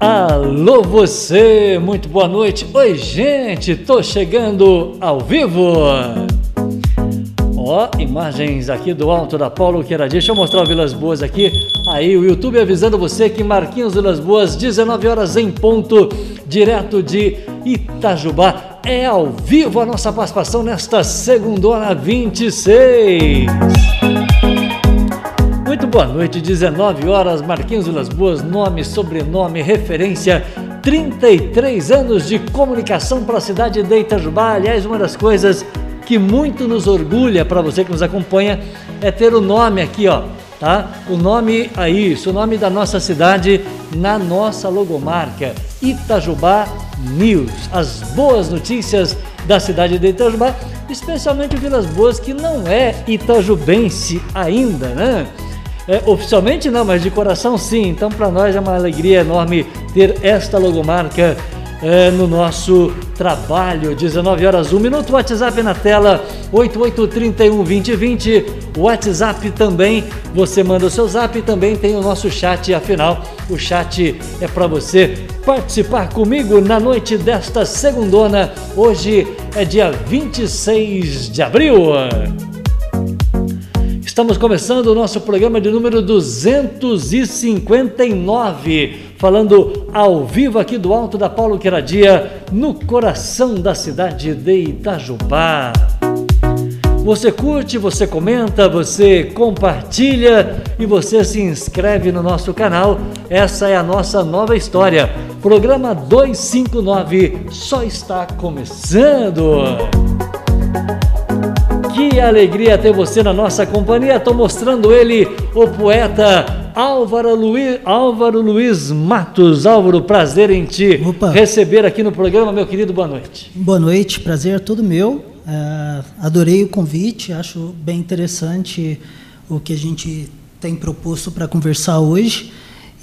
Alô você, muito boa noite. Oi gente, tô chegando ao vivo. Ó, imagens aqui do alto da Paulo Queira. Deixa eu mostrar o Vilas Boas aqui. Aí o YouTube avisando você que Marquinhos Vilas Boas, 19 horas em ponto, direto de Itajubá. É ao vivo a nossa participação nesta segunda 26. Muito boa noite, 19 horas, Marquinhos Vilas Boas, nome, sobrenome, referência, 33 anos de comunicação para a cidade de Itajubá. Aliás, uma das coisas que muito nos orgulha para você que nos acompanha é ter o nome aqui, ó, tá? O nome aí, isso, o nome da nossa cidade na nossa logomarca, Itajubá News. As boas notícias da cidade de Itajubá, especialmente Vilas Boas, que não é itajubense ainda, né? É, oficialmente não, mas de coração sim. Então, para nós é uma alegria enorme ter esta logomarca é, no nosso trabalho. 19 horas, 1 minuto. WhatsApp na tela 8831 2020. WhatsApp também. Você manda o seu zap. Também tem o nosso chat. Afinal, o chat é para você participar comigo na noite desta segundona. Hoje é dia 26 de abril. Estamos começando o nosso programa de número 259, falando ao vivo aqui do alto da Paulo Queradia, no coração da cidade de Itajubá. Você curte, você comenta, você compartilha e você se inscreve no nosso canal. Essa é a nossa nova história. Programa 259 só está começando. Que alegria ter você na nossa companhia. Estou mostrando ele, o poeta Álvaro Luiz, Álvaro Luiz Matos. Álvaro, prazer em te Opa. receber aqui no programa, meu querido. Boa noite. Boa noite, prazer é todo meu. É, adorei o convite, acho bem interessante o que a gente tem proposto para conversar hoje.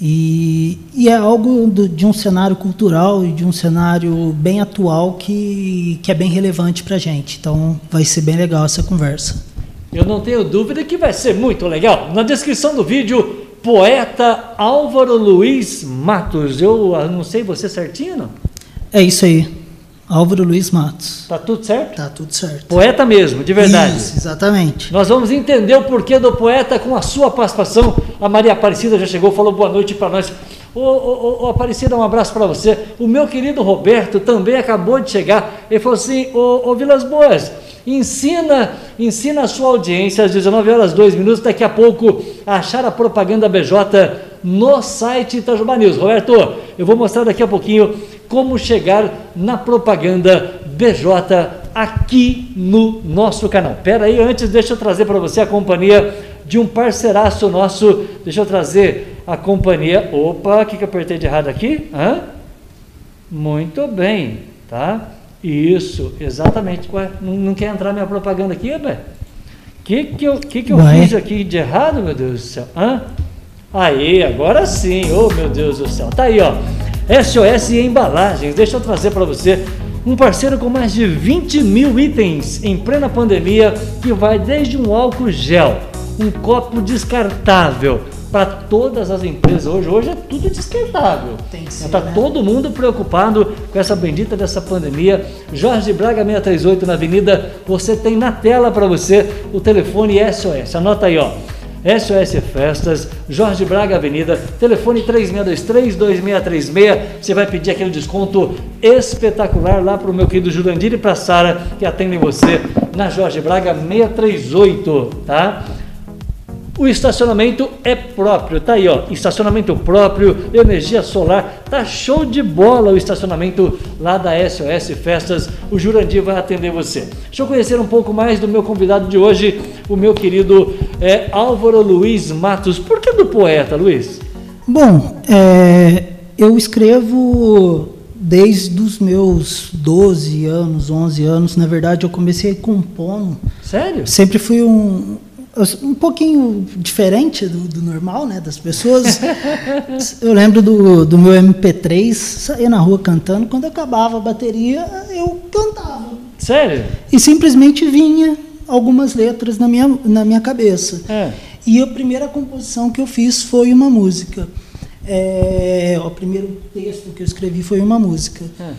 E, e é algo do, de um cenário cultural e de um cenário bem atual que, que é bem relevante para a gente. Então vai ser bem legal essa conversa. Eu não tenho dúvida que vai ser muito legal. Na descrição do vídeo, poeta Álvaro Luiz Matos. Eu não sei você certinho, não? É isso aí. Álvaro Luiz Matos. Tá tudo certo? Tá tudo certo. Poeta mesmo, de verdade. Isso, exatamente. Nós vamos entender o porquê do poeta com a sua participação. A Maria Aparecida já chegou, falou boa noite para nós. Ô, ô, ô, Aparecida, um abraço para você. O meu querido Roberto também acabou de chegar. Ele falou assim: Ô, ô Vilas Boas, ensina, ensina a sua audiência às 19 horas 2 minutos, daqui a pouco, a achar a propaganda BJ no site Itajubá News. Roberto, eu vou mostrar daqui a pouquinho como chegar na propaganda BJ aqui no nosso canal. Pera aí, antes deixa eu trazer para você a companhia de um parceiraço nosso. Deixa eu trazer a companhia. Opa, o que, que eu apertei de errado aqui? Hã? Muito bem, tá? Isso, exatamente. Ué, não, não, quer entrar minha propaganda aqui, Abé? O que, que eu, que que eu fiz aqui de errado, meu Deus do céu? Hã? Aí, agora sim, oh meu Deus do céu. Tá aí, ó. SOS Embalagens, deixa eu trazer para você um parceiro com mais de 20 mil itens em plena pandemia, que vai desde um álcool gel, um copo descartável para todas as empresas hoje. Hoje é tudo descartável. Está né? todo mundo preocupado com essa bendita dessa pandemia. Jorge Braga 638 na Avenida, você tem na tela para você o telefone SOS. Anota aí, ó. SOS Festas, Jorge Braga Avenida, telefone 3623-2636. Você vai pedir aquele desconto espetacular lá para o meu querido Jurandir e para Sara, que atendem você na Jorge Braga 638, tá? O estacionamento é próprio, tá aí, ó. Estacionamento próprio, energia solar, tá show de bola o estacionamento lá da SOS Festas. O Jurandir vai atender você. Deixa eu conhecer um pouco mais do meu convidado de hoje, o meu querido é, Álvaro Luiz Matos. Por que do poeta, Luiz? Bom, é, eu escrevo desde os meus 12 anos, 11 anos. Na verdade, eu comecei compondo. Sério? Sempre fui um um pouquinho diferente do, do, normal, né, das pessoas. eu lembro do, do meu MP3, saía na rua cantando, quando acabava a bateria, eu cantava. Sério? E simplesmente vinha algumas letras na minha, na minha cabeça. É. E a primeira composição que eu fiz foi uma música. É, o primeiro texto que eu escrevi foi uma música. É,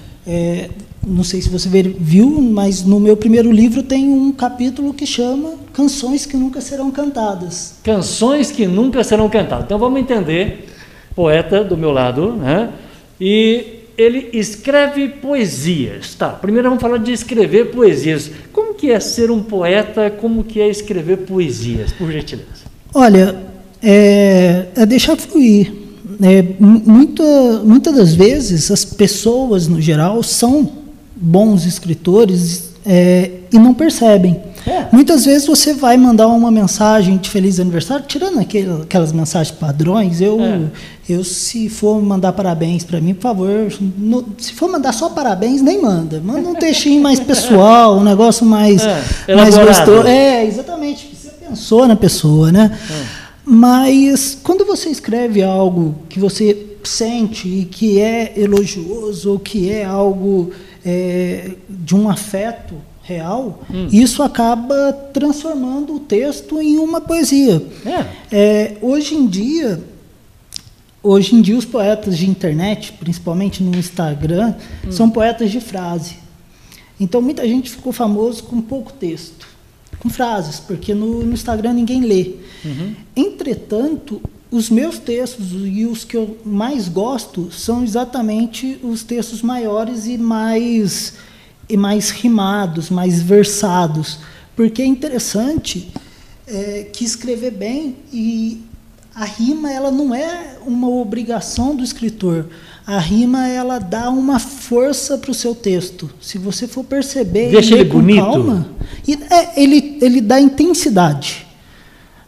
não sei se você viu, mas no meu primeiro livro tem um capítulo que chama Canções que Nunca Serão Cantadas. Canções que Nunca Serão Cantadas. Então vamos entender, poeta do meu lado, né? E ele escreve poesias. Tá, primeiro vamos falar de escrever poesias. Como que é ser um poeta? Como que é escrever poesias, por gentileza? Olha, é, é deixar fluir. É, muita, muitas das vezes as pessoas no geral são bons escritores é, e não percebem. É. Muitas vezes você vai mandar uma mensagem de feliz aniversário, tirando aquele, aquelas mensagens padrões, eu, é. eu se for mandar parabéns para mim, por favor, no, se for mandar só parabéns, nem manda. Manda um textinho mais pessoal, um negócio mais, é. mais gostoso. É, exatamente. Você pensou na pessoa, né? É. Mas quando você escreve algo que você sente e que é elogioso, ou que é algo é, de um afeto real, hum. isso acaba transformando o texto em uma poesia. É. É, hoje em dia, hoje em dia os poetas de internet, principalmente no Instagram, hum. são poetas de frase. Então muita gente ficou famoso com pouco texto com frases, porque no, no Instagram ninguém lê. Uhum. Entretanto, os meus textos e os que eu mais gosto são exatamente os textos maiores e mais e mais rimados, mais versados, porque é interessante é, que escrever bem e a rima ela não é uma obrigação do escritor. A rima ela dá uma força para o seu texto. Se você for perceber, deixa ele, ele bonito. Calma, é, ele ele dá intensidade.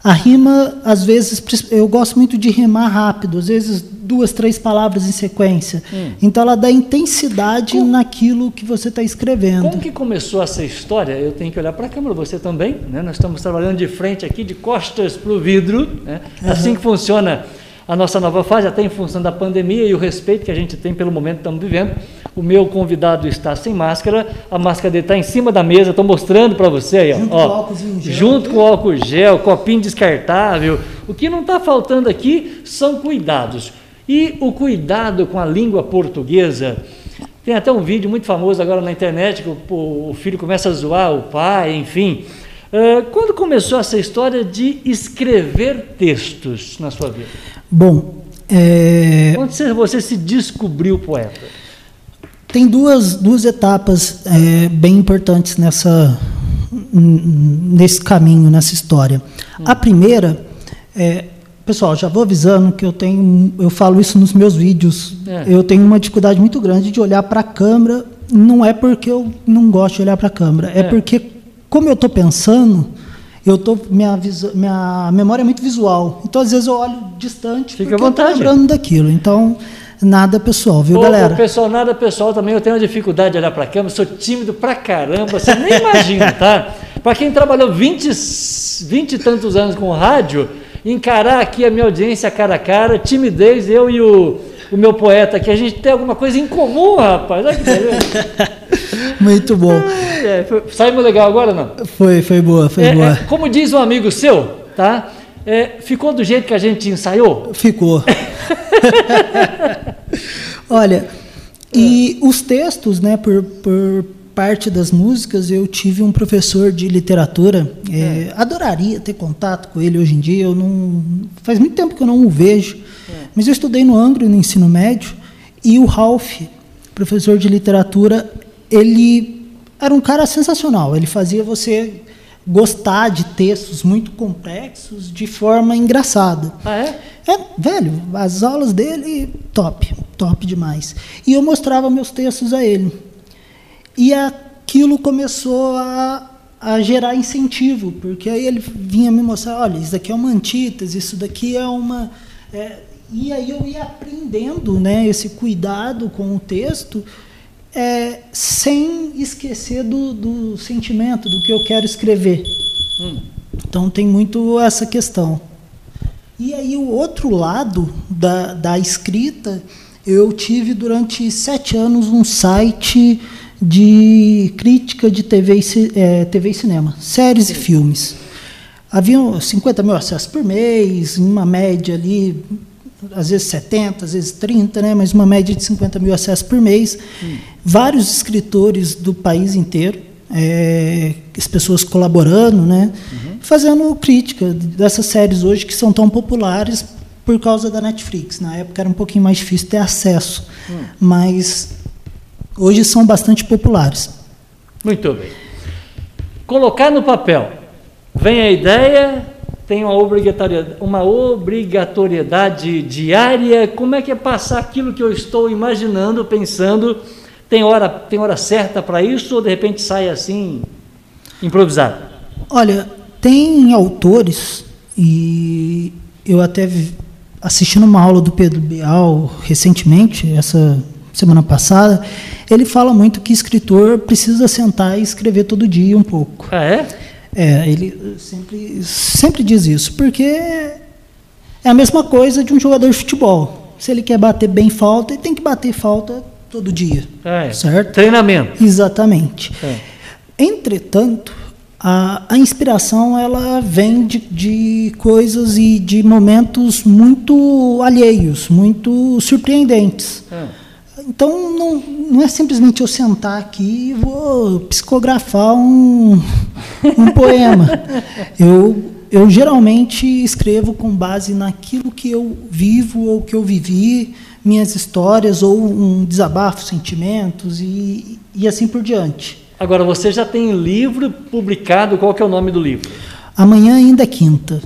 A rima, às vezes, eu gosto muito de rimar rápido, às vezes duas, três palavras em sequência. Hum. Então ela dá intensidade como, naquilo que você está escrevendo. Como que começou essa história? Eu tenho que olhar para a câmera, você também. Né? Nós estamos trabalhando de frente aqui, de costas para o vidro. Né? Uhum. Assim que funciona a nossa nova fase, até em função da pandemia e o respeito que a gente tem pelo momento que estamos vivendo. O meu convidado está sem máscara, a máscara dele está em cima da mesa, estou mostrando para você aí, junto, ó, com gel, junto com o álcool gel, copinho descartável. O que não está faltando aqui são cuidados. E o cuidado com a língua portuguesa. Tem até um vídeo muito famoso agora na internet que o, o filho começa a zoar o pai, enfim. Uh, quando começou essa história de escrever textos na sua vida? Bom, é... Quando você, você se descobriu poeta? Tem duas, duas etapas é, bem importantes nessa, nesse caminho, nessa história. Hum. A primeira, é, pessoal, já vou avisando que eu tenho, eu falo isso nos meus vídeos, é. eu tenho uma dificuldade muito grande de olhar para a câmera. Não é porque eu não gosto de olhar para a câmera, é, é porque como eu estou pensando, eu tô minha, minha memória é muito visual. Então às vezes eu olho distante Fica à vontade. lembrando daquilo. Então nada pessoal, viu, Ô, galera? Pessoal, nada pessoal também. Eu tenho uma dificuldade de olhar para a câmera, sou tímido pra caramba, você nem imagina, tá? Para quem trabalhou 20, 20 e tantos anos com rádio, encarar aqui a minha audiência cara a cara, timidez, eu e o, o meu poeta aqui, a gente tem alguma coisa em comum, rapaz. Olha que beleza. Muito bom. É, foi, saímos legal agora não? Foi, foi boa, foi é, boa. É, como diz um amigo seu, tá? É, ficou do jeito que a gente ensaiou? Ficou. Olha, e os textos, né, por, por parte das músicas, eu tive um professor de literatura. É, é. Adoraria ter contato com ele hoje em dia. Eu não faz muito tempo que eu não o vejo, é. mas eu estudei no Anglo no ensino médio e o Ralph, professor de literatura, ele era um cara sensacional. Ele fazia você gostar de textos muito complexos de forma engraçada. Ah, é? É, velho, as aulas dele, top, top demais. E eu mostrava meus textos a ele. E aquilo começou a, a gerar incentivo, porque aí ele vinha me mostrar, olha, isso daqui é uma antítese, isso daqui é uma... É, e aí eu ia aprendendo né, esse cuidado com o texto, é, sem esquecer do, do, sentimento, do que eu quero escrever. Hum. Então tem muito essa questão. E aí o outro lado da, da escrita, eu tive durante sete anos um site de crítica de TV e, é, TV e cinema, séries Sim. e filmes. Havia 50 mil acessos por mês, em uma média ali às vezes 70, às vezes 30, né? mas uma média de 50 mil acessos por mês. Vários escritores do país inteiro, é, as pessoas colaborando, né? Uhum. fazendo crítica dessas séries hoje que são tão populares por causa da Netflix. Na época era um pouquinho mais difícil ter acesso, mas hoje são bastante populares. Muito bem. Colocar no papel. Vem a ideia, tem uma obrigatoriedade, uma obrigatoriedade diária. Como é que é passar aquilo que eu estou imaginando, pensando? Tem hora, tem hora certa para isso ou de repente sai assim, improvisado? Olha, tem autores, e eu até assistindo uma aula do Pedro Bial recentemente, essa semana passada, ele fala muito que escritor precisa sentar e escrever todo dia um pouco. Ah, é? É, ele sempre, sempre diz isso, porque é a mesma coisa de um jogador de futebol. Se ele quer bater bem falta, ele tem que bater falta todo dia. É, certo? Treinamento. Exatamente. É. Entretanto, a, a, inspiração ela vem de, de coisas e de momentos muito alheios, muito surpreendentes. É. Então, não, não é simplesmente eu sentar aqui e vou psicografar um, um poema. Eu, eu geralmente escrevo com base naquilo que eu vivo ou que eu vivi, minhas histórias ou um desabafo, sentimentos e, e assim por diante. Agora, você já tem livro publicado, qual que é o nome do livro? Amanhã ainda é quinta.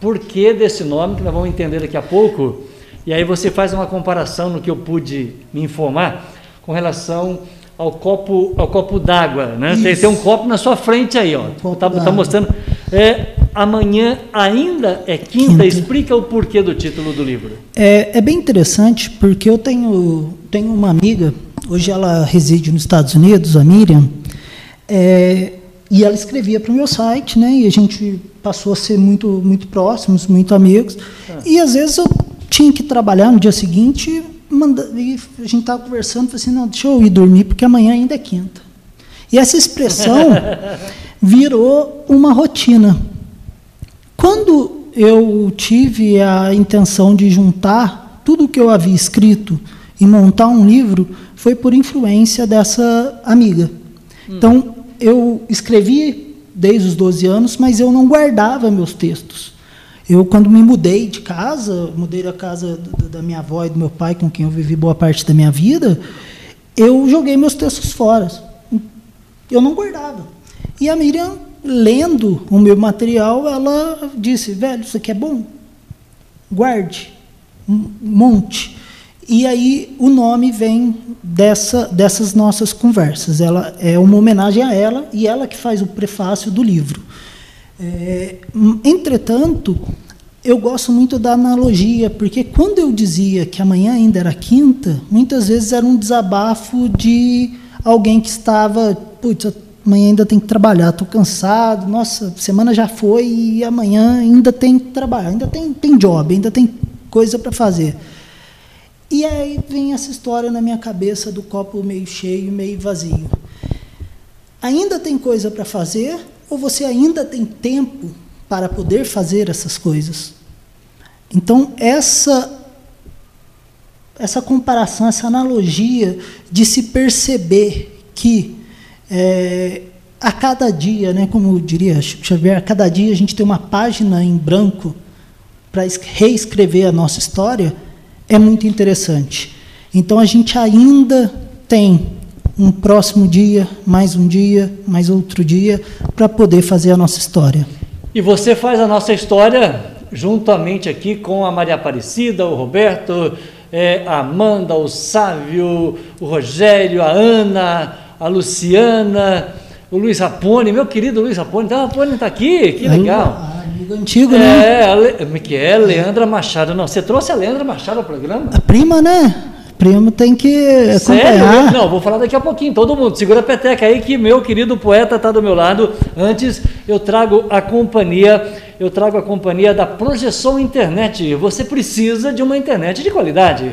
Por que desse nome, que nós vamos entender daqui a pouco? E aí você faz uma comparação no que eu pude me informar com relação ao copo, ao copo d'água, né? Tem, tem, um copo na sua frente aí, ó. Tá, tá, mostrando. É, amanhã ainda é quinta. quinta. Explica o porquê do título do livro. É, é bem interessante porque eu tenho, tenho uma amiga, hoje ela reside nos Estados Unidos, a Miriam, é, e ela escrevia para o meu site, né? E a gente passou a ser muito, muito próximos, muito amigos. Ah. E às vezes eu tinha que trabalhar no dia seguinte, manda, e a gente estava conversando, falei assim, não, deixa eu ir dormir, porque amanhã ainda é quinta. E essa expressão virou uma rotina. Quando eu tive a intenção de juntar tudo o que eu havia escrito e montar um livro, foi por influência dessa amiga. Hum. Então, eu escrevi desde os 12 anos, mas eu não guardava meus textos. Eu, quando me mudei de casa, mudei da casa da minha avó e do meu pai, com quem eu vivi boa parte da minha vida, eu joguei meus textos fora. Eu não guardava. E a Miriam, lendo o meu material, ela disse: velho, isso aqui é bom? Guarde, monte. E aí o nome vem dessa, dessas nossas conversas. Ela é uma homenagem a ela e ela que faz o prefácio do livro. É, entretanto, eu gosto muito da analogia, porque quando eu dizia que amanhã ainda era quinta, muitas vezes era um desabafo de alguém que estava, putz, amanhã ainda tem que trabalhar, estou cansado, nossa, semana já foi e amanhã ainda tem que trabalhar, ainda tem, tem job, ainda tem coisa para fazer. E aí vem essa história na minha cabeça do copo meio cheio, meio vazio. Ainda tem coisa para fazer, ou você ainda tem tempo para poder fazer essas coisas? Então, essa essa comparação, essa analogia de se perceber que é, a cada dia, né, como diria Chico Xavier, a cada dia a gente tem uma página em branco para reescrever a nossa história, é muito interessante. Então a gente ainda tem um próximo dia, mais um dia, mais outro dia, para poder fazer a nossa história. E você faz a nossa história juntamente aqui com a Maria Aparecida, o Roberto, é, a Amanda, o Sávio, o Rogério, a Ana, a Luciana, o Luiz Rapone, meu querido Luiz Rapone. Então, Rapone está aqui, que legal. amigo antigo, né? É, que é Leandra Machado. Não, você trouxe a Leandra Machado ao programa? A prima, né? Primo tem que acompanhar. Sério? Não, vou falar daqui a pouquinho. Todo mundo, segura a peteca aí que meu querido poeta está do meu lado. Antes, eu trago a companhia, eu trago a companhia da Projeção Internet. Você precisa de uma internet de qualidade.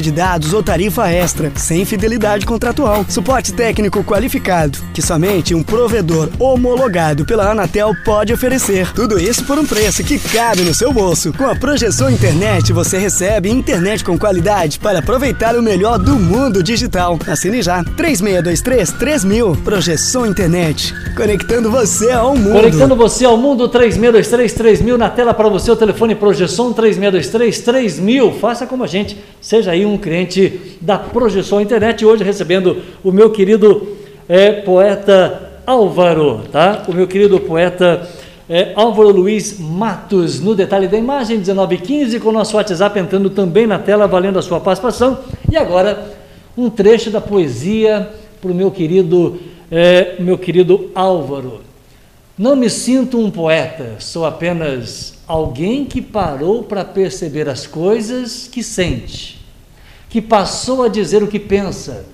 de dados ou tarifa extra, sem fidelidade contratual, suporte técnico qualificado, que somente um provedor homologado pela Anatel pode oferecer. Tudo isso por um preço que cabe no seu bolso. Com a Projeção Internet, você recebe internet com qualidade para aproveitar o melhor do mundo digital. Assine já. 3623 3000. Projeção Internet. Conectando você ao mundo. Conectando você ao mundo 3623 3000 na tela para você o telefone Projeção 3623 3000. Faça como a gente. Seja aí um cliente da Projeção Internet. Hoje recebendo o meu querido é, poeta Álvaro, tá? O meu querido poeta é, Álvaro Luiz Matos, no detalhe da imagem, 1915, com o nosso WhatsApp entrando também na tela, valendo a sua participação. E agora, um trecho da poesia para o meu querido, é, meu querido Álvaro. Não me sinto um poeta, sou apenas alguém que parou para perceber as coisas que sente, que passou a dizer o que pensa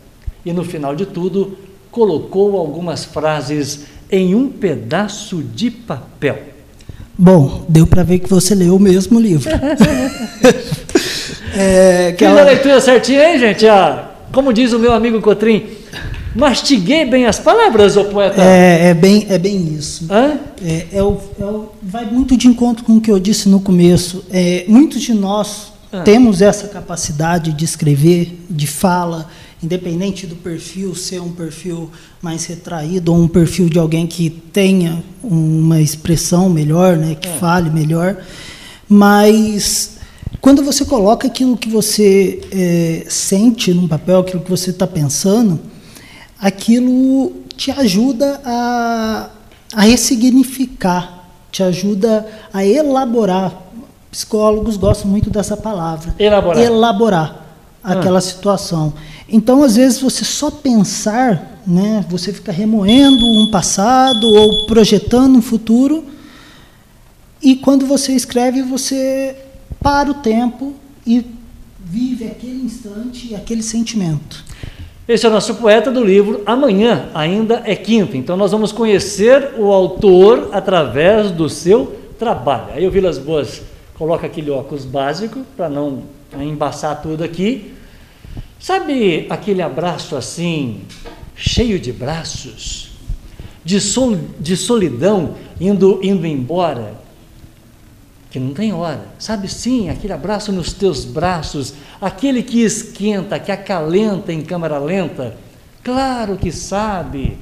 e, no final de tudo, colocou algumas frases em um pedaço de papel. Bom, deu para ver que você leu o mesmo livro. é, Fiz ela... a leitura certinha, hein, gente? Ah, como diz o meu amigo Cotrim, mastiguei bem as palavras, ô poeta. É, é, bem, é bem isso. Hã? É, é, o, é o, vai muito de encontro com o que eu disse no começo. É, muitos de nós ah. temos essa capacidade de escrever, de fala, independente do perfil ser um perfil mais retraído ou um perfil de alguém que tenha uma expressão melhor, né, que é. fale melhor, mas quando você coloca aquilo que você é, sente num papel, aquilo que você está pensando, aquilo te ajuda a, a ressignificar, te ajuda a elaborar. Psicólogos gostam muito dessa palavra. Elaborar. Elaborar aquela ah. situação. Então, às vezes, você só pensar, né, você fica remoendo um passado ou projetando um futuro, e quando você escreve, você para o tempo e vive aquele instante e aquele sentimento. Esse é o nosso poeta do livro. Amanhã ainda é quinta, então nós vamos conhecer o autor através do seu trabalho. Aí o Vilas Boas coloca aquele óculos básico para não embaçar tudo aqui Sabe aquele abraço assim, cheio de braços, de, sol, de solidão indo, indo embora, que não tem hora. Sabe sim, aquele abraço nos teus braços, aquele que esquenta, que acalenta em câmara lenta. Claro que sabe.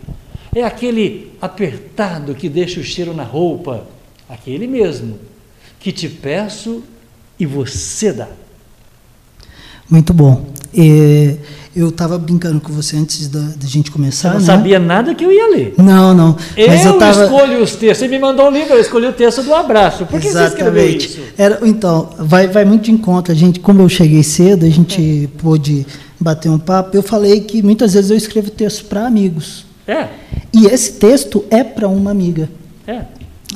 É aquele apertado que deixa o cheiro na roupa, aquele mesmo, que te peço e você dá. Muito bom. É, eu estava brincando com você antes da, da gente começar. Você não né? sabia nada que eu ia ler. Não, não. Eu, eu tava... escolho os textos. Você me mandou um livro, eu escolhi o texto do abraço. Por que Exatamente. você escreveu isso? Era, então, vai, vai muito de encontro. A gente, como eu cheguei cedo, a gente é. pôde bater um papo. Eu falei que muitas vezes eu escrevo texto para amigos. É. E esse texto é para uma amiga. É.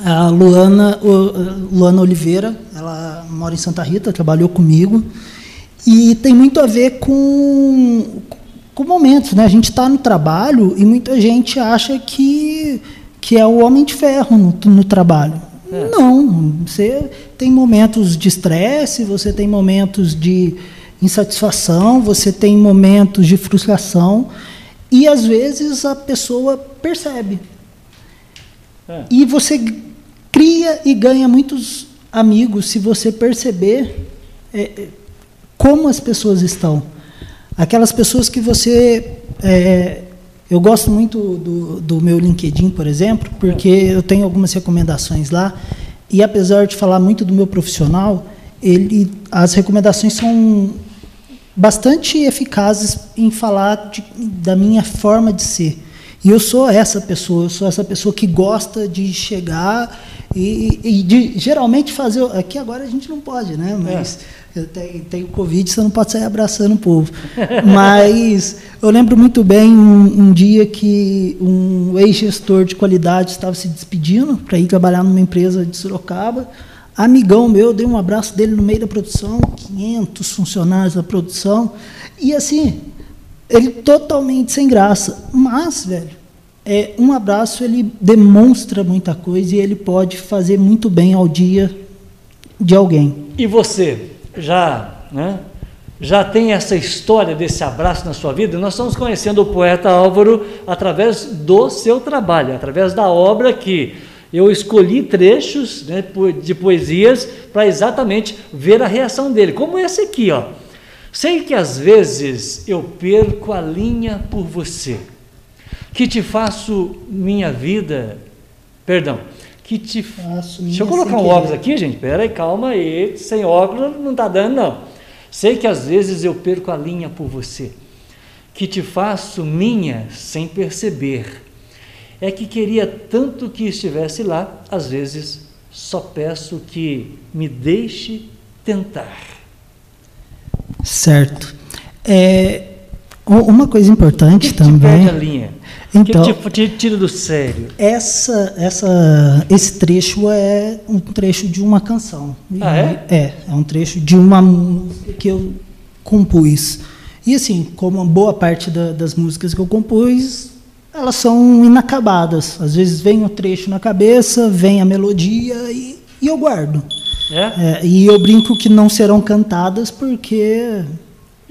A Luana, Luana Oliveira, ela mora em Santa Rita, trabalhou comigo. E tem muito a ver com, com momentos, né? A gente está no trabalho e muita gente acha que, que é o homem de ferro no, no trabalho. É. Não, você tem momentos de estresse, você tem momentos de insatisfação, você tem momentos de frustração e às vezes a pessoa percebe. É. E você cria e ganha muitos amigos se você perceber é, como as pessoas estão. Aquelas pessoas que você. É, eu gosto muito do, do meu LinkedIn, por exemplo, porque eu tenho algumas recomendações lá, e apesar de falar muito do meu profissional, ele, as recomendações são bastante eficazes em falar de, da minha forma de ser. E eu sou essa pessoa, eu sou essa pessoa que gosta de chegar E, e de, geralmente fazer. Aqui agora a gente não pode, né? Mas é. tem, tem o Covid, você não pode sair abraçando o povo. Mas eu lembro muito bem um, um dia que um ex-gestor de qualidade estava se despedindo para ir trabalhar numa empresa de Sorocaba. Amigão meu, dei um abraço dele no meio da produção, 500 funcionários da produção. E assim, ele totalmente sem graça. Mas, velho, é, um abraço ele demonstra muita coisa e ele pode fazer muito bem ao dia de alguém. E você já, né, já tem essa história desse abraço na sua vida? Nós estamos conhecendo o poeta Álvaro através do seu trabalho, através da obra que eu escolhi trechos né, de poesias para exatamente ver a reação dele, como esse aqui, ó. Sei que às vezes eu perco a linha por você que te faço minha vida, perdão, que te faço Deixa eu colocar um óculos aqui, gente. Pera aí, calma aí. Sem óculos não está dando não. Sei que às vezes eu perco a linha por você, que te faço minha sem perceber. É que queria tanto que estivesse lá, às vezes só peço que me deixe tentar. Certo. É, uma coisa importante que também. Perde a linha. Então, que te, tira do sério? Essa, essa, esse trecho é um trecho de uma canção. Ah, é? É, é um trecho de uma música que eu compus. E assim, como boa parte da, das músicas que eu compus, elas são inacabadas. Às vezes vem o trecho na cabeça, vem a melodia e, e eu guardo. É? É, e eu brinco que não serão cantadas porque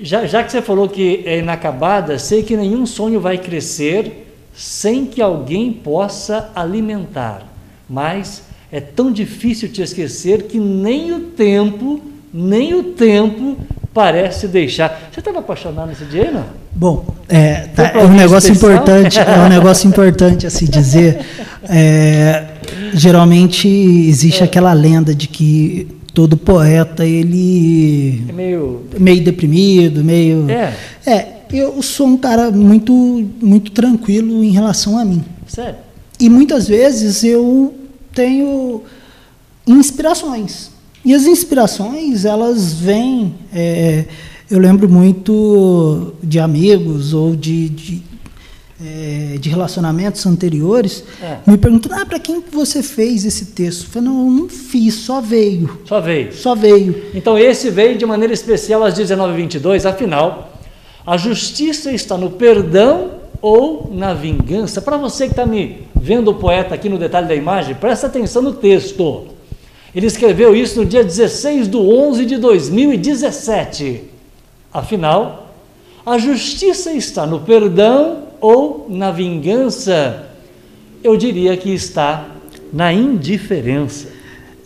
já, já, que você falou que é inacabada, sei que nenhum sonho vai crescer sem que alguém possa alimentar. Mas é tão difícil te esquecer que nem o tempo, nem o tempo parece deixar. Você estava apaixonado nesse dia, não? Bom, é, tá, é um negócio especial? importante, é um negócio importante a se dizer. É, geralmente existe aquela lenda de que todo poeta ele é meio meio deprimido, meio é. é eu sou um cara muito, muito tranquilo em relação a mim. Sério? E muitas vezes eu tenho inspirações. E as inspirações, elas vêm. É, eu lembro muito de amigos ou de, de, é, de relacionamentos anteriores é. me perguntando: ah, para quem você fez esse texto? Eu falei: não, eu não fiz, só veio. Só veio. Só veio. Então esse veio de maneira especial às 19h22, afinal a justiça está no perdão ou na vingança? Para você que está me vendo o poeta aqui no detalhe da imagem, presta atenção no texto. Ele escreveu isso no dia 16 de 11 de 2017. Afinal, a justiça está no perdão ou na vingança? Eu diria que está na indiferença.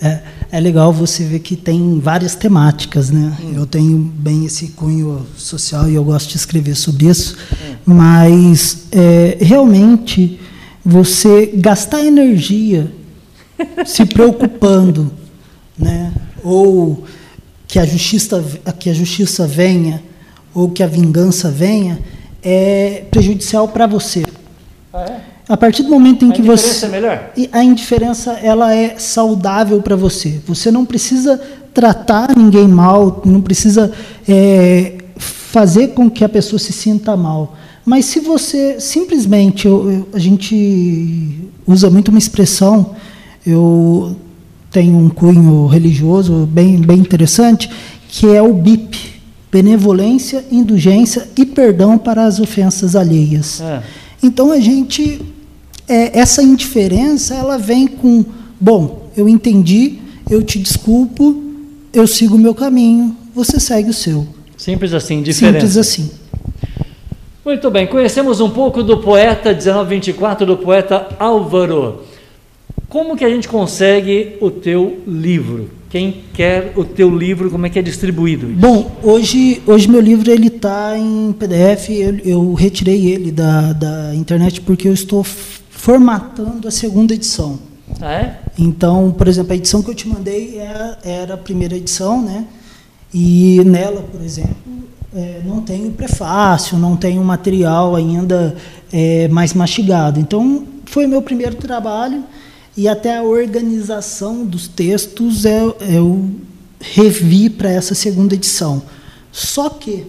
É, é legal você ver que tem várias temáticas, né? Hum. Eu tenho bem esse cunho social e eu gosto de escrever sobre isso, hum. mas é, realmente você gastar energia se preocupando, né? Ou que a justiça que a justiça venha ou que a vingança venha é prejudicial para você. Ah, é? A partir do momento em a que você é melhor? a indiferença ela é saudável para você. Você não precisa tratar ninguém mal, não precisa é, fazer com que a pessoa se sinta mal. Mas se você simplesmente eu, eu, a gente usa muito uma expressão, eu tenho um cunho religioso bem bem interessante, que é o BIP, benevolência, indulgência e perdão para as ofensas alheias. É. Então a gente é, essa indiferença ela vem com, bom, eu entendi, eu te desculpo, eu sigo o meu caminho, você segue o seu. Simples assim, indiferença. Simples assim. Muito bem, conhecemos um pouco do poeta 1924, do poeta Álvaro. Como que a gente consegue o teu livro? Quem quer o teu livro, como é que é distribuído? Isso? Bom, hoje, hoje meu livro ele está em PDF. Eu, eu, retirei ele da, da internet porque eu estou formatando a segunda edição. Ah, é? Então, por exemplo, a edição que eu te mandei era, é, era a primeira edição, né? E nela, por exemplo, é, não tem o prefácio, não tem o material ainda é, mais mastigado. Então, foi meu primeiro trabalho. E até a organização dos textos eu, eu revi para essa segunda edição. Só que,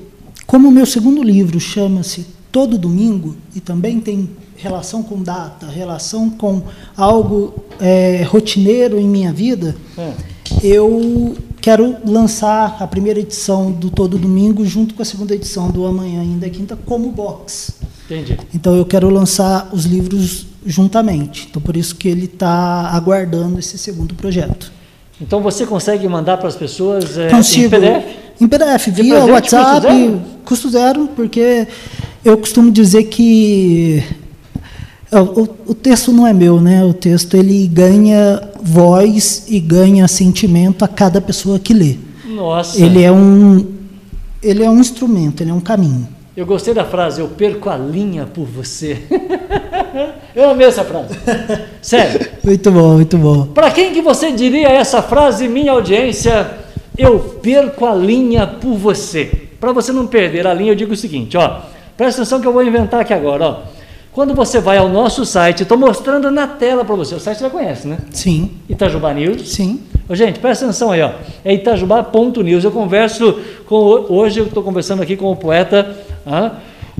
como o meu segundo livro chama-se Todo Domingo, e também tem relação com data, relação com algo é, rotineiro em minha vida, é. eu quero lançar a primeira edição do Todo Domingo junto com a segunda edição do Amanhã Ainda é Quinta como box. Entendi. Então eu quero lançar os livros juntamente. Então por isso que ele está aguardando esse segundo projeto. Então você consegue mandar para as pessoas é, em PDF? Em PDF, via presente, WhatsApp, custo zero? custo zero, porque eu costumo dizer que é, o, o, texto não é meu, né? O texto ele ganha voz e ganha sentimento a cada pessoa que lê. Nossa. Ele é um ele é um instrumento, ele é um caminho. Eu gostei da frase, eu perco a linha por você. eu amei essa frase. Sério. Muito bom, muito bom. Para quem que você diria essa frase, minha audiência? Eu perco a linha por você. Para você não perder a linha, eu digo o seguinte, ó. Presta atenção que eu vou inventar aqui agora, ó. Quando você vai ao nosso site, estou mostrando na tela para você. O site você já conhece, né? Sim. Itajubá News. Sim. Ô, gente, presta atenção aí, ó. É itajubá.news. Eu converso com. Hoje eu estou conversando aqui com o poeta. Ah,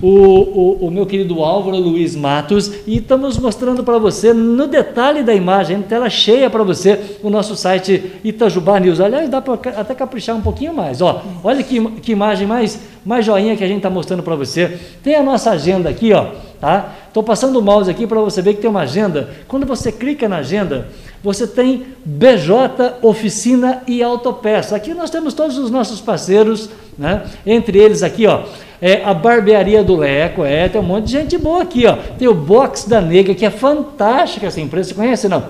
o, o, o, meu querido Álvaro Luiz Matos e estamos mostrando para você no detalhe da imagem, tela cheia para você, o nosso site Itajubá News. Aliás, dá para até caprichar um pouquinho mais. Ó, olha que, que imagem mais, mais joinha que a gente está mostrando para você. Tem a nossa agenda aqui, ó. Tá? Estou passando o mouse aqui para você ver que tem uma agenda. Quando você clica na agenda, você tem BJ, Oficina e Autopeça. Aqui nós temos todos os nossos parceiros, né? entre eles aqui, ó, é a Barbearia do Leco, é, tem um monte de gente boa aqui, ó. Tem o Box da Nega, que é fantástica essa empresa, você conhece não?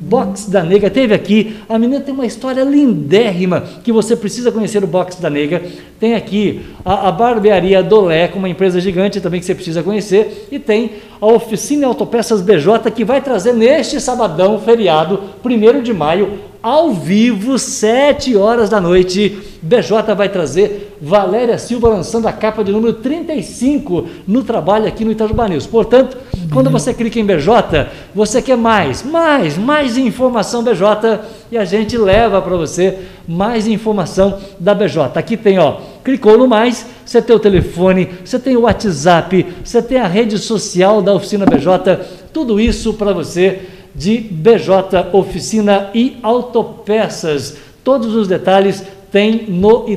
Box da Nega teve aqui. A menina tem uma história lindérrima que você precisa conhecer o Box da Nega. Tem aqui a, a Barbearia do Leco, uma empresa gigante também que você precisa conhecer. E tem a Oficina Autopeças BJ que vai trazer neste sabadão, feriado, 1 de maio, ao vivo, 7 horas da noite. BJ vai trazer Valéria Silva lançando a capa de número 35 no trabalho aqui no Itajubá News. Portanto, quando você clica em BJ, você quer mais, mais, mais informação BJ e a gente leva para você mais informação da BJ. Aqui tem, ó, clicou no mais, você tem o telefone, você tem o WhatsApp, você tem a rede social da oficina BJ, tudo isso para você de BJ Oficina e Autopeças. Todos os detalhes tem no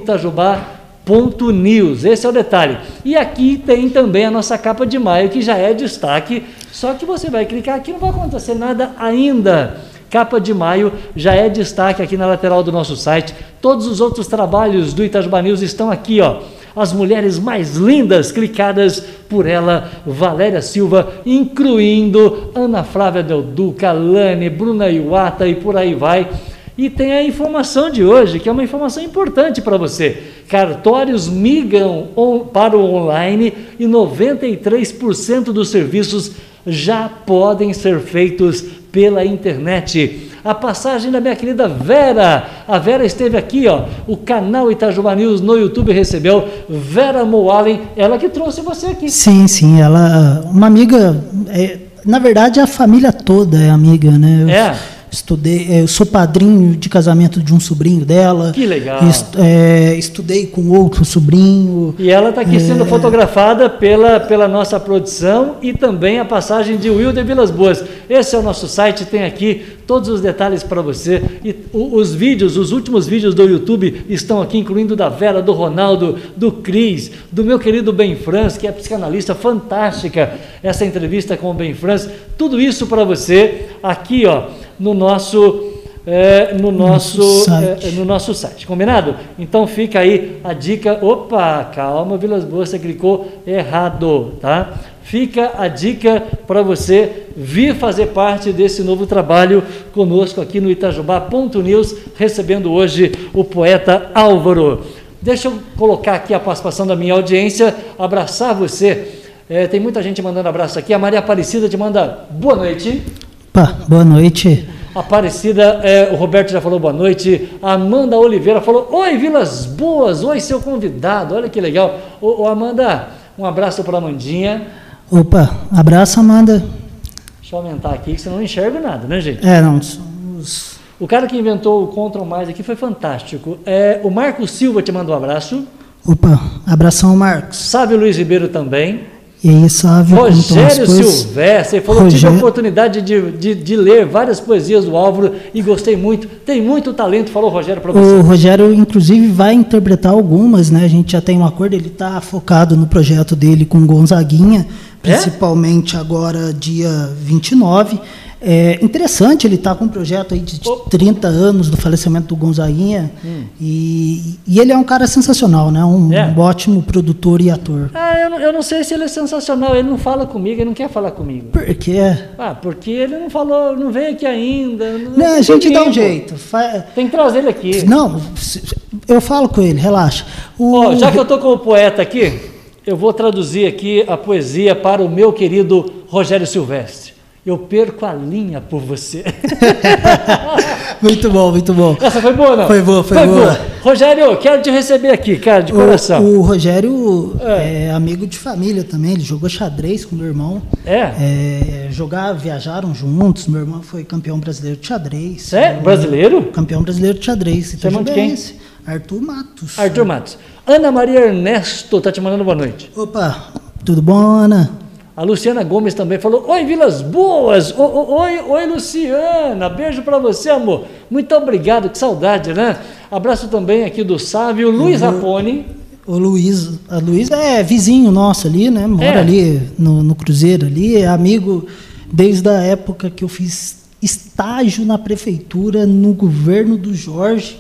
Itajubá.news. Esse é o detalhe. E aqui tem também a nossa capa de maio, que já é destaque. Só que você vai clicar aqui, não vai acontecer nada ainda. Capa de maio já é destaque aqui na lateral do nosso site. Todos os outros trabalhos do Itajubá News estão aqui, ó as mulheres mais lindas clicadas por ela, Valéria Silva, incluindo Ana Flávia Del Duca, Lane, Bruna Iwata e por aí vai. E tem a informação de hoje, que é uma informação importante para você. Cartórios migram para o online e 93% dos serviços já podem ser feitos pela internet. A passagem da minha querida Vera. A Vera esteve aqui, ó. O canal Itajuba News no YouTube recebeu Vera Moalen, ela que trouxe você aqui. Sim, sim, ela uma amiga, é, na verdade a família toda é amiga, né? Eu, é estudei, eu sou padrinho de casamento de um sobrinho dela. Que legal. Est, é, estudei com outro sobrinho. E ela está aqui é... sendo fotografada pela, pela nossa produção e também a passagem de Wilder Vilas Boas. Esse é o nosso site, tem aqui todos os detalhes para você. E os vídeos, os últimos vídeos do YouTube estão aqui, incluindo da Vera, do Ronaldo, do Cris, do meu querido Ben Franz, que é psicanalista fantástica, essa entrevista com o Ben Franz. Tudo isso para você aqui, ó no nosso, é, no, nosso, nosso é, no nosso site. Combinado? Então fica aí a dica. Opa, calma, Vilas Boas, você clicou errado, tá? Fica a dica para você vir fazer parte desse novo trabalho conosco aqui no Itajubá.news, recebendo hoje o poeta Álvaro. Deixa eu colocar aqui a participação da minha audiência, abraçar você. É, tem muita gente mandando abraço aqui. A Maria Aparecida te manda boa noite. Opa, boa noite. Aparecida, é, o Roberto já falou boa noite. A Amanda Oliveira falou: Oi, Vilas Boas, oi, seu convidado. Olha que legal. Ô, ô Amanda, um abraço para a Amandinha. Opa, abraço, Amanda. Deixa eu aumentar aqui, que senão eu não enxergo nada, né, gente? É, não, os... O cara que inventou o Control Mais aqui foi fantástico. É, o Marco Silva te mandou um abraço. Opa, abração, Marcos. Sabe o Luiz Ribeiro também. E aí, Sávio, Rogério? Silvestre, ele falou que tive a Rogério- oportunidade de, de, de ler várias poesias do Álvaro e gostei muito. Tem muito talento, falou o Rogério para você. O Rogério, inclusive, vai interpretar algumas, né? A gente já tem um acordo, ele está focado no projeto dele com Gonzaguinha, principalmente agora dia 29. É interessante, ele está com um projeto aí de Ô. 30 anos do falecimento do Gonzaguinha. E, e ele é um cara sensacional, né? Um É. ótimo produtor e ator. Ah, eu não, eu não sei se ele é sensacional, ele não fala comigo, ele não quer falar comigo. Porque Ah, porque ele não falou, não veio aqui ainda. Não, né, a não gente dá um jeito. Fa- Tem que trazer ele aqui. Não, eu falo com ele, relaxa. O- Ó, já que eu estou com o poeta aqui, eu vou traduzir aqui a poesia para o meu querido Rogério Silvestre. Eu perco a linha por você. Muito bom, muito bom. Essa foi boa, não? Foi boa, foi boa. Rogério, quero te receber aqui, cara, de coração. O, o Rogério É. é. amigo de família também, ele jogou xadrez com meu irmão. É? É, jogar, viajaram juntos, meu irmão foi campeão brasileiro de xadrez. Sério? Brasileiro? Campeão brasileiro de xadrez. É irmão de quem? Arthur Matos. Arthur Matos. Ana Maria Ernesto tá te mandando boa noite. Opa, tudo bom, Ana? A Luciana Gomes também falou: Oi, Vilas Boas! O- o- Oi, oi, Luciana! Beijo pra você, amor. Muito obrigado, que saudade, né? Abraço também aqui do Sávio, Luiz Rapone. O Luiz, a Luiz é vizinho nosso ali, né? Mora É. ali no, no Cruzeiro ali, é amigo desde a época que eu fiz estágio na prefeitura no governo do Jorge.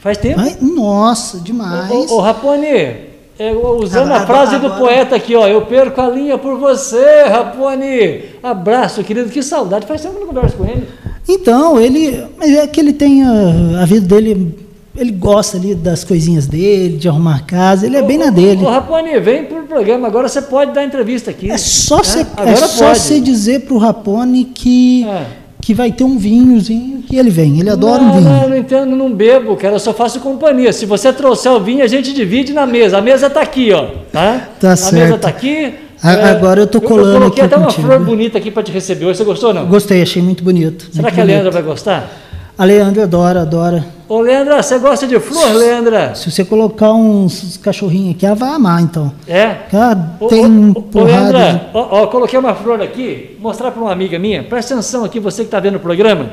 Faz tempo? Ai, nossa, demais. Ô, ô, ô, Rapone, é, usando a frase do poeta aqui, ó, eu perco a linha por você, Rapone. Abraço, querido, que saudade. Faz tempo que eu não converso com ele. Então, ele. Mas é que ele tem a, a vida dele. Ele gosta ali das coisinhas dele, de arrumar a casa, ele é bem na dele. Ô, Rapone, vem pro programa, agora você pode dar entrevista aqui. É só você é só você dizer pro Rapone que, É. que vai ter um vinhozinho que ele vem. Ele adora não, um vinho. Não, não entendo, não bebo, cara, eu só faço companhia. Se você trouxer o vinho, a gente divide na mesa. A mesa tá aqui, ó. Tá, Tá a certo. mesa tá aqui. A- agora eu tô colando Eu coloquei aqui até uma contigo. flor bonita aqui para te receber hoje. Você gostou ou não? Gostei, achei muito bonito. Será muito que a bonito. Leandra vai gostar? A Leandra adora, adora. Ô, Leandra, você gosta de flor, Leandra? Se você colocar uns cachorrinhos aqui, ela vai amar, então. É? Ela Ô, tem ô, ô, porrada. de- Leandra, ó, ó, coloquei uma flor aqui, mostrar para uma amiga minha. Presta atenção aqui, você que está vendo o programa.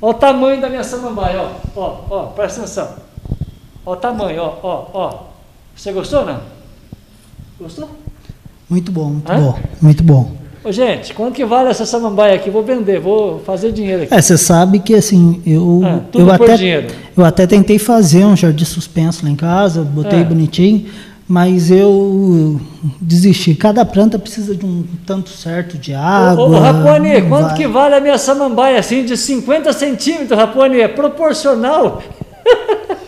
Ó o tamanho da minha samambaia, ó. Ó, ó, presta atenção. Ó o tamanho, ó, ó, ó. Você gostou, não? Gostou? Muito bom, muito Hã? bom, muito bom. Ô, gente, quanto que vale essa samambaia aqui? Vou vender, vou fazer dinheiro aqui. É, você sabe que assim, eu, Ah, tudo eu, por até, dinheiro. eu até tentei fazer um jardim suspenso lá em casa, botei Ah. bonitinho, mas eu desisti. Cada planta precisa de um tanto certo de água. Ô, ô, Rapone, quanto vai. que vale a minha samambaia assim de 50 centímetros, Rapone? É proporcional.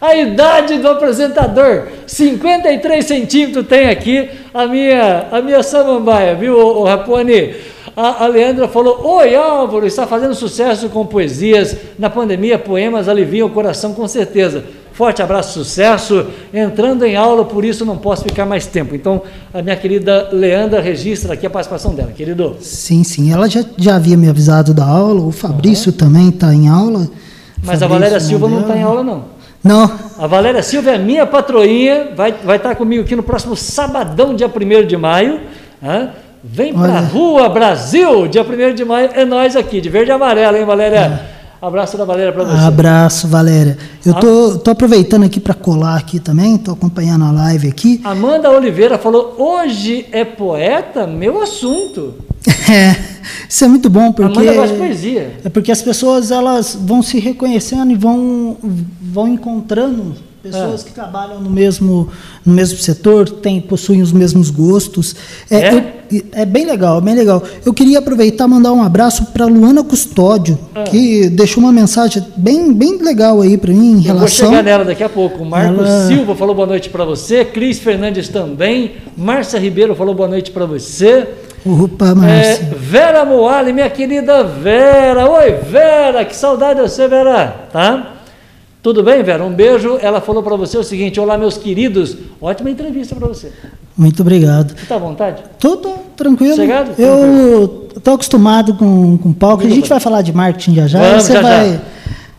a idade do apresentador, 53 centímetros tem aqui a minha, a minha samambaia, viu, ô, ô, Rapone? A, a Leandra falou: Oi, Álvaro, está fazendo sucesso com poesias. Na pandemia, poemas aliviam o coração com certeza. Forte abraço, sucesso. Entrando em aula, por isso não posso ficar mais tempo. Então, a minha querida Leandra registra aqui a participação dela, querido. Sim, sim. Ela já, já havia me avisado da aula, o Fabrício também está em aula. Mas a Fabrício, Valéria Silva não está em aula, não. Não, A Valéria Silva é minha patroinha, vai, vai estar comigo aqui no próximo sabadão, dia 1 de maio. hã? Vem pra Olha. rua, Brasil! Dia 1 de maio é nós aqui, de verde e amarelo, hein, Valéria? É. Abraço da Valéria para você. abraço, Valéria. Eu tô, tô aproveitando aqui para colar aqui também, tô acompanhando a live aqui. Amanda Oliveira falou: hoje é poeta? Meu assunto. É, isso é muito bom porque Amanda gosta de poesia. é porque as pessoas elas vão se reconhecendo e vão vão encontrando pessoas Ah. que trabalham no mesmo no mesmo setor, tem possuem os mesmos gostos. É, É? eu- é bem legal, bem legal. Eu queria aproveitar e mandar um abraço para Luana Custódio, Ah. que deixou uma mensagem bem bem legal aí para mim em Eu vou relação chegar nela daqui a pouco. Marcos Ela- Silva falou boa noite para você. Cris Fernandes também. Márcia Ribeiro falou boa noite para você. Opa, É, Márcia. Vera Moali, minha querida Vera. Oi, Vera, que saudade de você, Vera. Tá? Tudo bem, Vera? Um beijo. Ela falou para você o seguinte: Olá, meus queridos. Ótima entrevista para você. Muito obrigado. Está à vontade? Tô, tranquilo. Sossegado? Eu tô acostumado com, com palco. A Muito gente bem. vai falar de marketing já já. Vamos, você já, já. vai.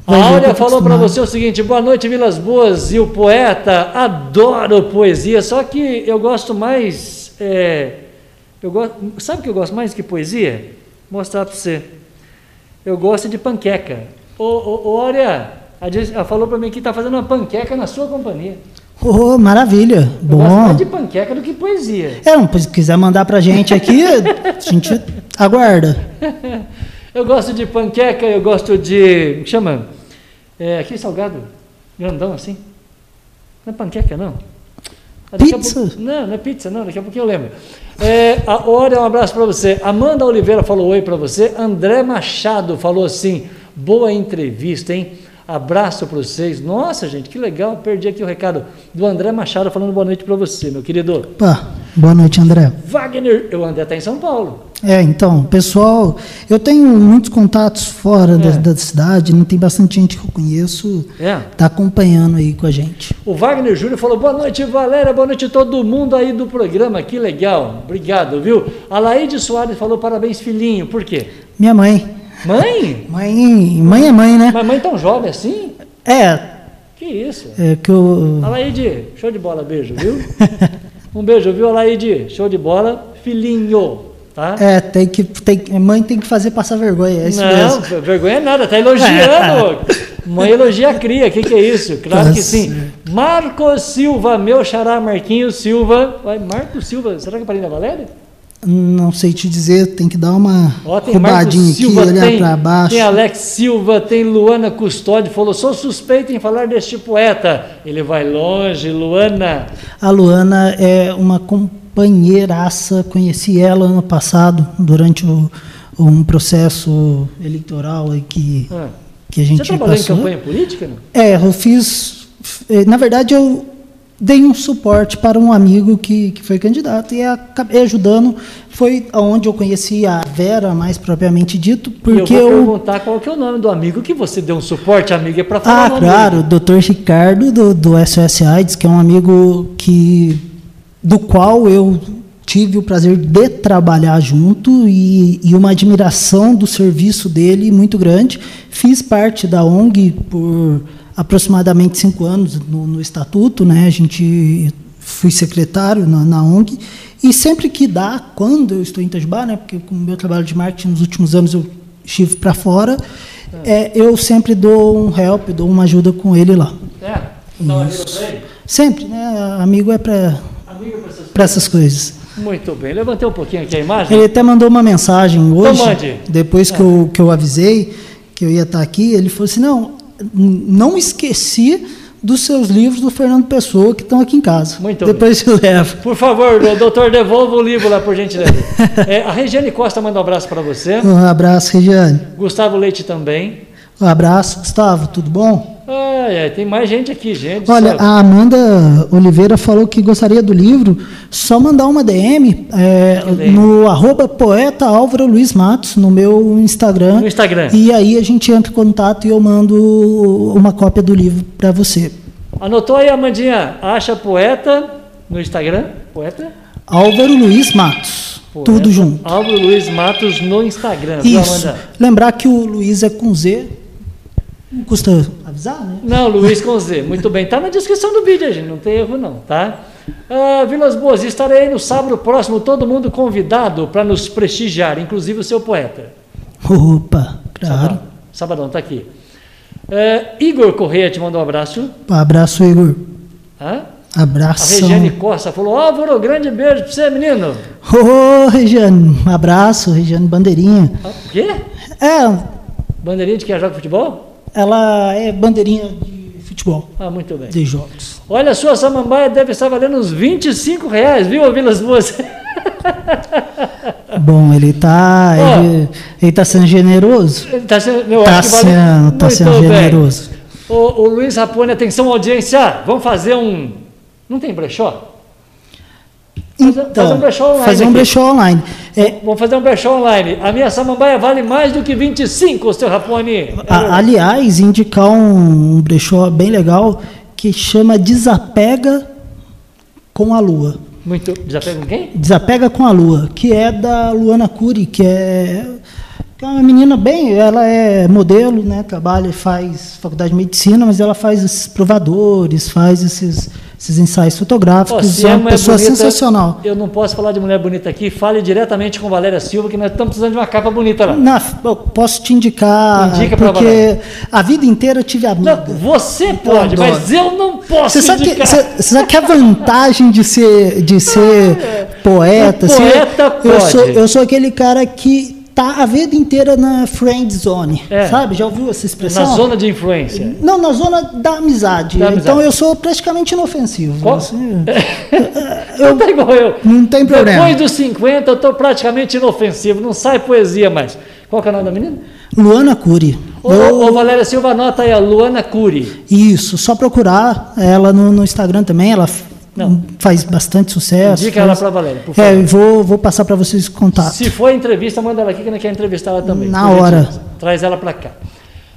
A ver que Áurea falou para você o seguinte: boa noite, Vilas Boas. E o poeta, adoro poesia, só que eu gosto mais. é, eu gosto, sabe o que eu gosto mais que poesia? Vou mostrar para você. Eu gosto de panqueca. Ô, ô, ô Áurea, a ela falou para mim que está fazendo uma panqueca na sua companhia. Oh, maravilha. Eu gosto Bom. mais de panqueca do que poesia. É, se quiser mandar pra gente aqui, a gente aguarda. Eu gosto de panqueca, eu gosto de. como chama? É, aquele salgado, grandão assim. Não é panqueca, não. Daqui Pizza? pouco- não, não é pizza, não, daqui a pouquinho eu lembro. É, a Hora, um abraço para você. Amanda Oliveira falou oi para você. André Machado falou assim: boa entrevista, hein? Abraço para vocês. Nossa, gente, que legal. Perdi aqui o recado do André Machado falando boa noite para você, meu querido. Opa, boa noite, André. Wagner, o André está em São Paulo. É, então, pessoal, eu tenho muitos contatos fora da, É. da cidade, não tem bastante gente que eu conheço, É. tá acompanhando aí com a gente. O Wagner Júnior falou: boa noite, Valéria, boa noite a todo mundo aí do programa, que legal, obrigado, viu? A Laide Soares falou: parabéns, filhinho, por quê? Minha mãe. Mãe? Mãe, mãe é mãe, né? Mas mãe tão jovem assim? É, Que isso? é que eu. Alaide, show de bola, beijo, viu? Um beijo, viu, Alaide? Show de bola, filhinho, tá? É, tem que, tem, mãe tem que fazer passar vergonha, é isso Não, mesmo. vergonha nada, tá elogiando. Mãe elogia a cria, o que, que é isso? Claro Tá que sim. Marcos Silva, meu xará Marquinhos Silva. Vai, Marcos Silva, será que é parente da Valéria? Não sei te dizer, tem que dar uma Ó, tem roubadinha aqui, Silva, olhar tem, pra baixo. tem Alex Silva, tem Luana Custódio, falou, sou suspeito em falar deste poeta. Ele vai longe, Luana. A Luana é uma companheiraça, conheci ela ano passado, durante o- um processo eleitoral que, Ah. que a gente Você trabalhou em passou. campanha política? Não? É, eu fiz. eh, Na verdade, eu dei um suporte para um amigo que, que foi candidato e acabei ajudando. Foi onde eu conheci a Vera, mais propriamente dito, porque e eu vou eu. perguntar qual que é o nome do amigo que você deu um suporte, amiga, para falar Ah, claro, o. Dr. Ricardo do, do SOS AIDS, que é um amigo que do qual eu tive o prazer de trabalhar junto e, e uma admiração do serviço dele muito grande. Fiz parte da ONG por aproximadamente cinco anos no, no estatuto, né? A gente fui secretário na, na ONG e sempre que dá, quando eu estou em Itajubá, né? Porque com o meu trabalho de marketing nos últimos anos eu estive para fora, é, eu sempre dou um help, dou uma ajuda com ele lá. É, então, ele? Sempre, né? Amigo é para para essas coises. Muito bem, levantei um pouquinho aqui a imagem. Ele até mandou uma mensagem hoje, mande. depois que, eu, que eu avisei que eu ia estar aqui, ele falou assim, não, não esqueci dos seus livros do Fernando Pessoa que estão aqui em casa. Muito depois eu levo. Por favor, doutor, devolva o livro lá, por gentileza. É, a Regiane Costa manda um abraço para você. Um abraço, Regiane. Gustavo Leite também. Um abraço, Gustavo, tudo bom? Ai, ai, tem mais gente aqui, gente. Olha, só- a Amanda Oliveira falou que gostaria do livro. Só mandar uma DM, é, no arroba poeta Álvaro Luiz Matos, no meu Instagram. No Instagram. E aí a gente entra em contato e eu mando uma cópia do livro para você. Anotou aí, Amandinha? Acha poeta no Instagram? Poeta? Álvaro Luiz Matos. Poeta Tudo junto. Álvaro Luiz Matos no Instagram, viu, Isso. Amanda? Lembrar que o Luiz é com Z. Não custa avisar, né? Não, Luiz com Z. Muito bem. Tá na descrição do vídeo, gente. Não tem erro, não, tá? Ah, Vilas Boas, estarei no sábado próximo, todo mundo convidado para nos prestigiar, inclusive o seu poeta. Opa, claro. Sabadão, Sabadão tá aqui. É, Igor Correia te mandou um abraço. Abraço, Igor. Hã? A Abração. Regiane Costa falou: Álvaro, grande beijo pra você, menino. Ô, Regiane, um abraço, Regiane Bandeirinha. Ah, O quê? É, Bandeirinha de quem joga futebol? Ela é bandeirinha de futebol, Ah, muito bem. de jogos. Olha, a sua samambaia deve estar valendo uns 25 reais, viu, Vilas Boas? Bom, ele tá, Ó. ele, ele tá sendo generoso. tá sendo, eu Tá acho que vale sendo, tá sendo generoso. O, o Luiz Rapone, atenção audiência, vamos fazer um... Não tem brechó? Fazer- Então, fazer um brechó online fazer um brechó online. É, Vamos fazer um brechó online. A minha samambaia vale mais do que 25, seu Rapone. a- aliás, indicar um, um brechó bem legal que chama Desapega com a Lua. Muito. Desapega com quem? Desapega com a Lua, que é da Luana Cury, que é, que é uma menina bem, ela é modelo, né? Trabalha e faz faculdade de medicina, mas ela faz esses provadores, faz esses, esses ensaios fotográficos. Se é uma pessoa bonita, sensacional. Eu não posso falar de mulher bonita aqui. Fale diretamente com Valéria Silva, que nós estamos precisando de uma capa bonita lá. Eu posso te indicar, Indica porque a vida inteira eu tive amiga. Não, você pode, adoro. mas eu não posso Você sabe, que, indicar. você, você sabe que a vantagem de ser, de ser poeta, O assim, poeta eu, pode. sou, eu sou aquele cara que tá a vida inteira na friend zone, É. sabe? Já ouviu essa expressão? Na zona de influência. Não, na zona da amizade. Da amizade. Então eu sou praticamente inofensivo. Qual- assim. Eu tá igual eu. Não tem problema. Depois dos 50, eu estou praticamente inofensivo. Não sai poesia mais. Qual que é o nome da menina? Luana Cury. Ô, ô, ô, Valéria Silva, anota aí a Luana Cury. Isso, só procurar ela no, no Instagram também, ela Não. faz bastante sucesso. Indica ela faz- para Valéria, por É, favor. eu vou, vou passar para vocês o contato. Se for entrevista, manda ela aqui que a gente quer entrevistar ela também. Na hora. Traz ela para cá.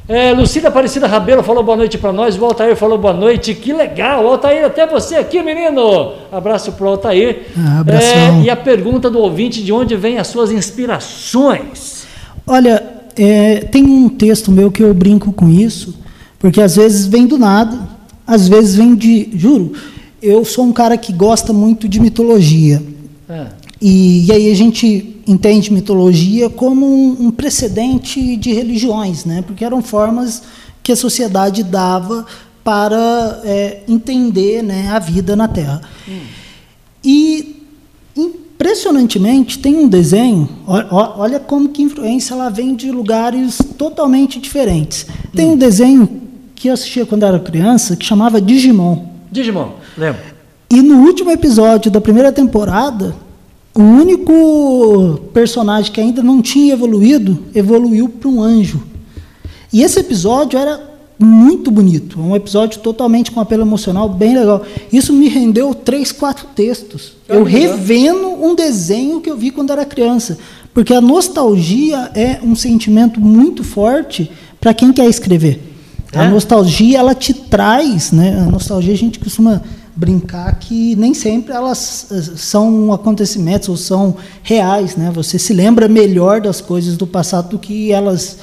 É, Lucida Aparecida Rabelo falou boa noite para nós. O Altair falou boa noite. Que legal. Altair, até você aqui, menino. Abraço pro Altair. Ah, abração. É, e a pergunta do ouvinte: de onde vêm as suas inspirações? Olha, é, tem um texto meu que eu brinco com isso, porque às vezes vem do nada, às vezes vem de. Juro, eu sou um cara que gosta muito de mitologia. Ah, E, e aí a gente entende mitologia como um, um precedente de religiões, né? porque eram formas que a sociedade dava para é, entender né, a vida na Terra. E, impressionantemente, tem um desenho, olha como que influência ela vem de lugares totalmente diferentes. Tem um desenho que eu assistia quando era criança, que chamava Digimon. Digimon, lembra? E no último episódio da primeira temporada, o único personagem que ainda não tinha evoluído evoluiu para um anjo. E esse episódio era muito bonito, um episódio totalmente com apelo emocional, bem legal. Isso me rendeu três, quatro textos. Ah, Eu legal. revendo um desenho que eu vi quando era criança. Porque a nostalgia é um sentimento muito forte para quem quer escrever. A É? nostalgia, ela te traz, né? A nostalgia a gente costuma brincar que nem sempre elas eh, são acontecimentos ou são reais, né? Você se lembra melhor das coisas do passado do que elas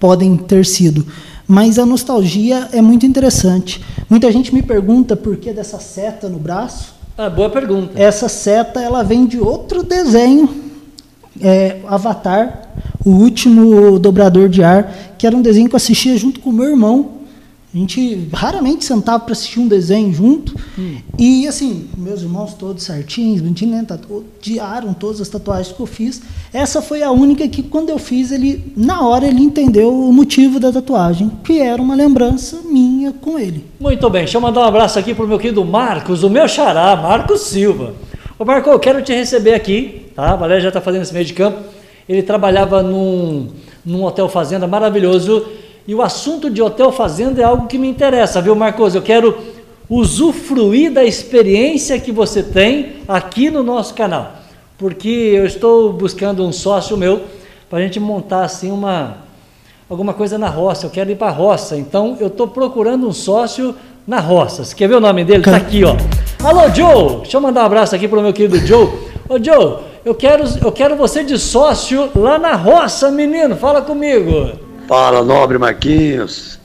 podem ter sido. Mas a nostalgia é muito interessante. Muita gente me pergunta por que dessa seta no braço. Ah, boa pergunta. Essa seta ela vem de outro desenho, é, Avatar, o último dobrador de ar, que era um desenho que eu assistia junto com o meu irmão. A gente raramente sentava para assistir um desenho junto. E assim, meus irmãos todos certinhos, bonitinhos, né, tatu- odiaram todas as tatuagens que eu fiz. Essa foi a única que, quando eu fiz, ele, na hora, ele entendeu o motivo da tatuagem, que era uma lembrança minha com ele. Muito bem, deixa eu mandar um abraço aqui pro meu querido Marcos, o meu xará, Marcos Silva. Ô Marco, eu quero te receber aqui, tá? A Valéria já está fazendo esse meio de campo. Ele trabalhava num, num hotel fazenda maravilhoso. E o assunto de hotel fazenda é algo que me interessa, viu, Marcos? Eu quero usufruir da experiência que você tem aqui no nosso canal. Porque eu estou buscando um sócio meu para a gente montar assim uma, alguma coisa na roça, eu quero ir para a roça. Então eu estou procurando um sócio na roça. Você quer ver o nome dele? Está aqui, ó. Alô, Joe! Deixa eu mandar um abraço aqui para o meu querido Joe. Ô, Joe, eu quero, eu quero você de sócio lá na roça, menino. Fala comigo. Fala, nobre Marquinhos.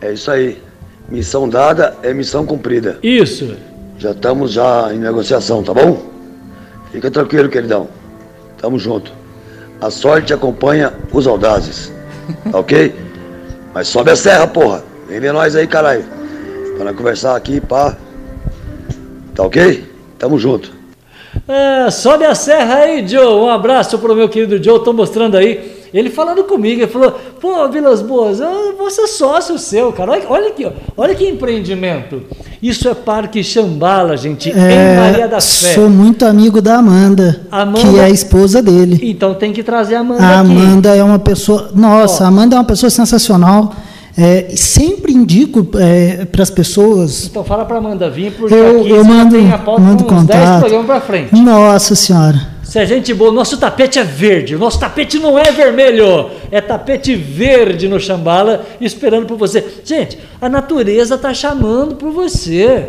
É isso aí. Missão dada é missão cumprida. Isso. Já estamos já em negociação, tá bom? Fica tranquilo, queridão. Tamo junto. A sorte acompanha os audazes. Tá ok? Mas sobe a serra, porra. Vem ver nós aí, caralho. Pra nós conversar aqui, pá. Tá ok? Tamo junto. É, sobe a serra aí, Joe. Um abraço pro meu querido Joe. Tô mostrando aí. Ele falando comigo, ele falou: pô, Vilas Boas, eu vou ser sócio seu, cara. Olha, olha aqui, ó. olha que empreendimento. Isso é Parque Xambala, gente, em Maria da Fé. É, sou muito amigo da Amanda, Amanda- que é a esposa dele. Então tem que trazer a Amanda A aqui. Amanda é uma pessoa. Nossa, Ó. a Amanda é uma pessoa sensacional. É, sempre indico para as pessoas. Então fala pra Amanda vir, porque Eu, aqui eu mando, tem a pauta mando com uns 10 contato. programas pra frente. Nossa Senhora. Se a gente boa, nosso tapete é verde, o nosso tapete não é vermelho, é tapete verde no Xambala, esperando por você. Gente, a natureza está chamando por você.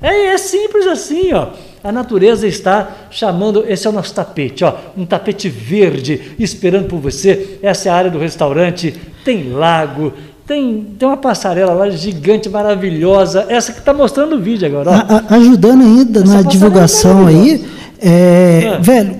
É, é simples assim, ó. A natureza está chamando, esse é o nosso tapete, ó, um tapete verde esperando por você. Essa é a área do restaurante, tem lago, tem, tem uma passarela lá gigante, maravilhosa, essa que está mostrando o vídeo agora. A, a, ajudando ainda essa na divulgação aí, é, é. velho,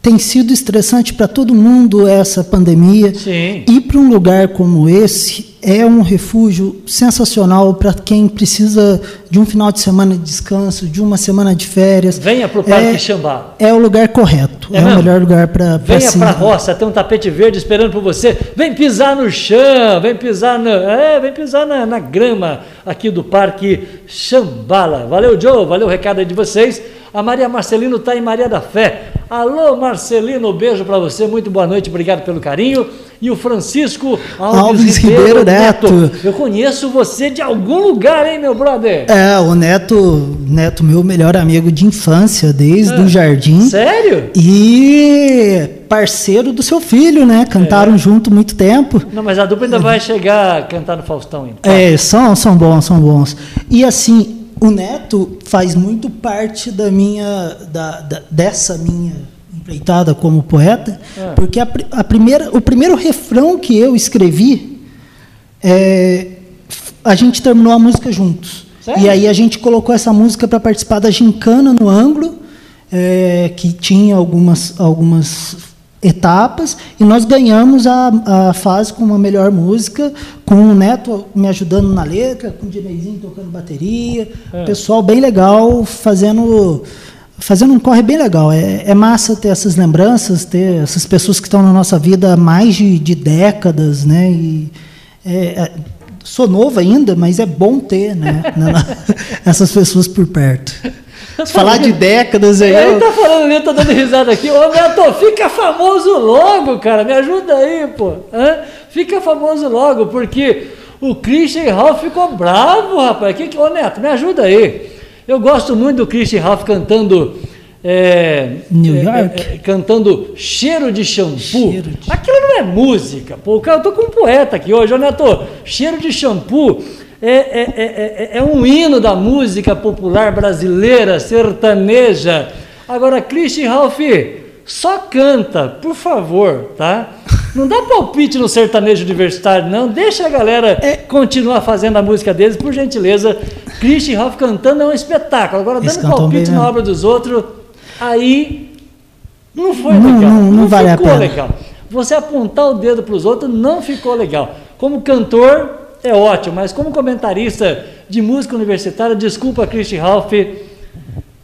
tem sido estressante para todo mundo essa pandemia. Sim. Ir para um lugar como esse é um refúgio sensacional para quem precisa de um final de semana de descanso, de uma semana de férias. Venha para o Parque é, Xambá. É o lugar correto. É, é o melhor lugar para Venha para a roça, tem um tapete verde esperando por você. Vem pisar no chão, vem pisar na, é, vem pisar na, na grama aqui do Parque Xambala. Valeu, Joe, valeu o recado aí de vocês. A Maria Marcelino está em Maria da Fé. Alô, Marcelino, beijo para você, muito boa noite, obrigado pelo carinho. E o Francisco Alves, Alves Ribeiro, Ribeiro Neto. Neto. Eu conheço você de algum lugar, hein, meu brother? É, o Neto, Neto, meu melhor amigo de infância, desde ah, o jardim. Sério? E parceiro do seu filho, né? Cantaram é. junto muito tempo. Não, mas a dupla ainda vai chegar a cantar no Faustão. Então. É, são, são bons, são bons. E assim, o Neto faz muito parte da minha, da, da dessa minha empreitada como poeta, é. porque a, a, primeira, o primeiro refrão que eu escrevi, é, a gente terminou a música juntos. Sério? E aí a gente colocou essa música para participar da gincana no ângulo, é, que tinha algumas, algumas etapas e nós ganhamos a, a fase com uma melhor música, com o Neto me ajudando na letra, com o Dineizinho tocando bateria, é. pessoal bem legal fazendo fazendo um corre bem legal. É, é, massa ter essas lembranças, ter essas pessoas que estão na nossa vida há mais de, de décadas, né? E, é, é sou novo ainda, mas é bom ter, né? essas pessoas por perto. Falar de décadas aí. Ele tá falando ali, tá dando risada aqui. Ô Neto, fica famoso logo, cara. Me ajuda aí, pô. Hã? Fica famoso logo, porque o Christian Ralph ficou bravo, rapaz. Que, que... Ô Neto, me ajuda aí. Eu gosto muito do Christian Ralph cantando. É, New York? É, é, cantando cheiro de shampoo. Cheiro de... Aquilo não é música, pô. Eu tô com um poeta aqui hoje, Neto. Cheiro de shampoo é, é, é, é, um hino da música popular brasileira, sertaneja. Agora, Christian Ralph, só canta, por favor, tá? Não dá palpite no sertanejo universitário, não. Deixa a galera é. continuar fazendo a música deles, por gentileza. Christian Ralph cantando é um espetáculo. Agora, dando palpite na obra dos outros, aí não foi não, legal. Não, não, não vale ficou legal. Você apontar o dedo para os outros não ficou legal. Como cantor, é ótimo, mas como comentarista de música universitária, desculpa, Christian Ralph,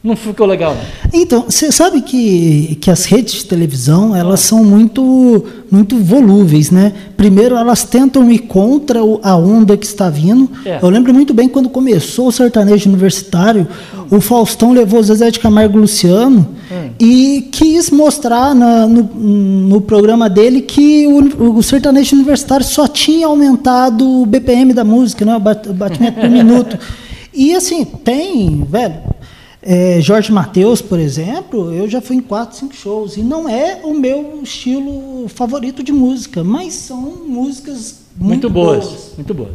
não ficou legal. Não. Então, você sabe que, que as redes de televisão elas são muito muito volúveis, né? Primeiro elas tentam ir contra a onda que está vindo. É. Eu lembro muito bem quando começou o sertanejo universitário, o Faustão levou Zezé de Camargo e Luciano hum. e quis mostrar na, no, no, programa dele que o, o, sertanejo universitário só tinha aumentado o BPM da música, né? o batimento por minuto. E assim, tem, velho, é, Jorge Mateus, por exemplo, eu já fui em quatro, cinco shows e não é o meu estilo favorito de música, mas são músicas muito, muito boas, boas, muito boas.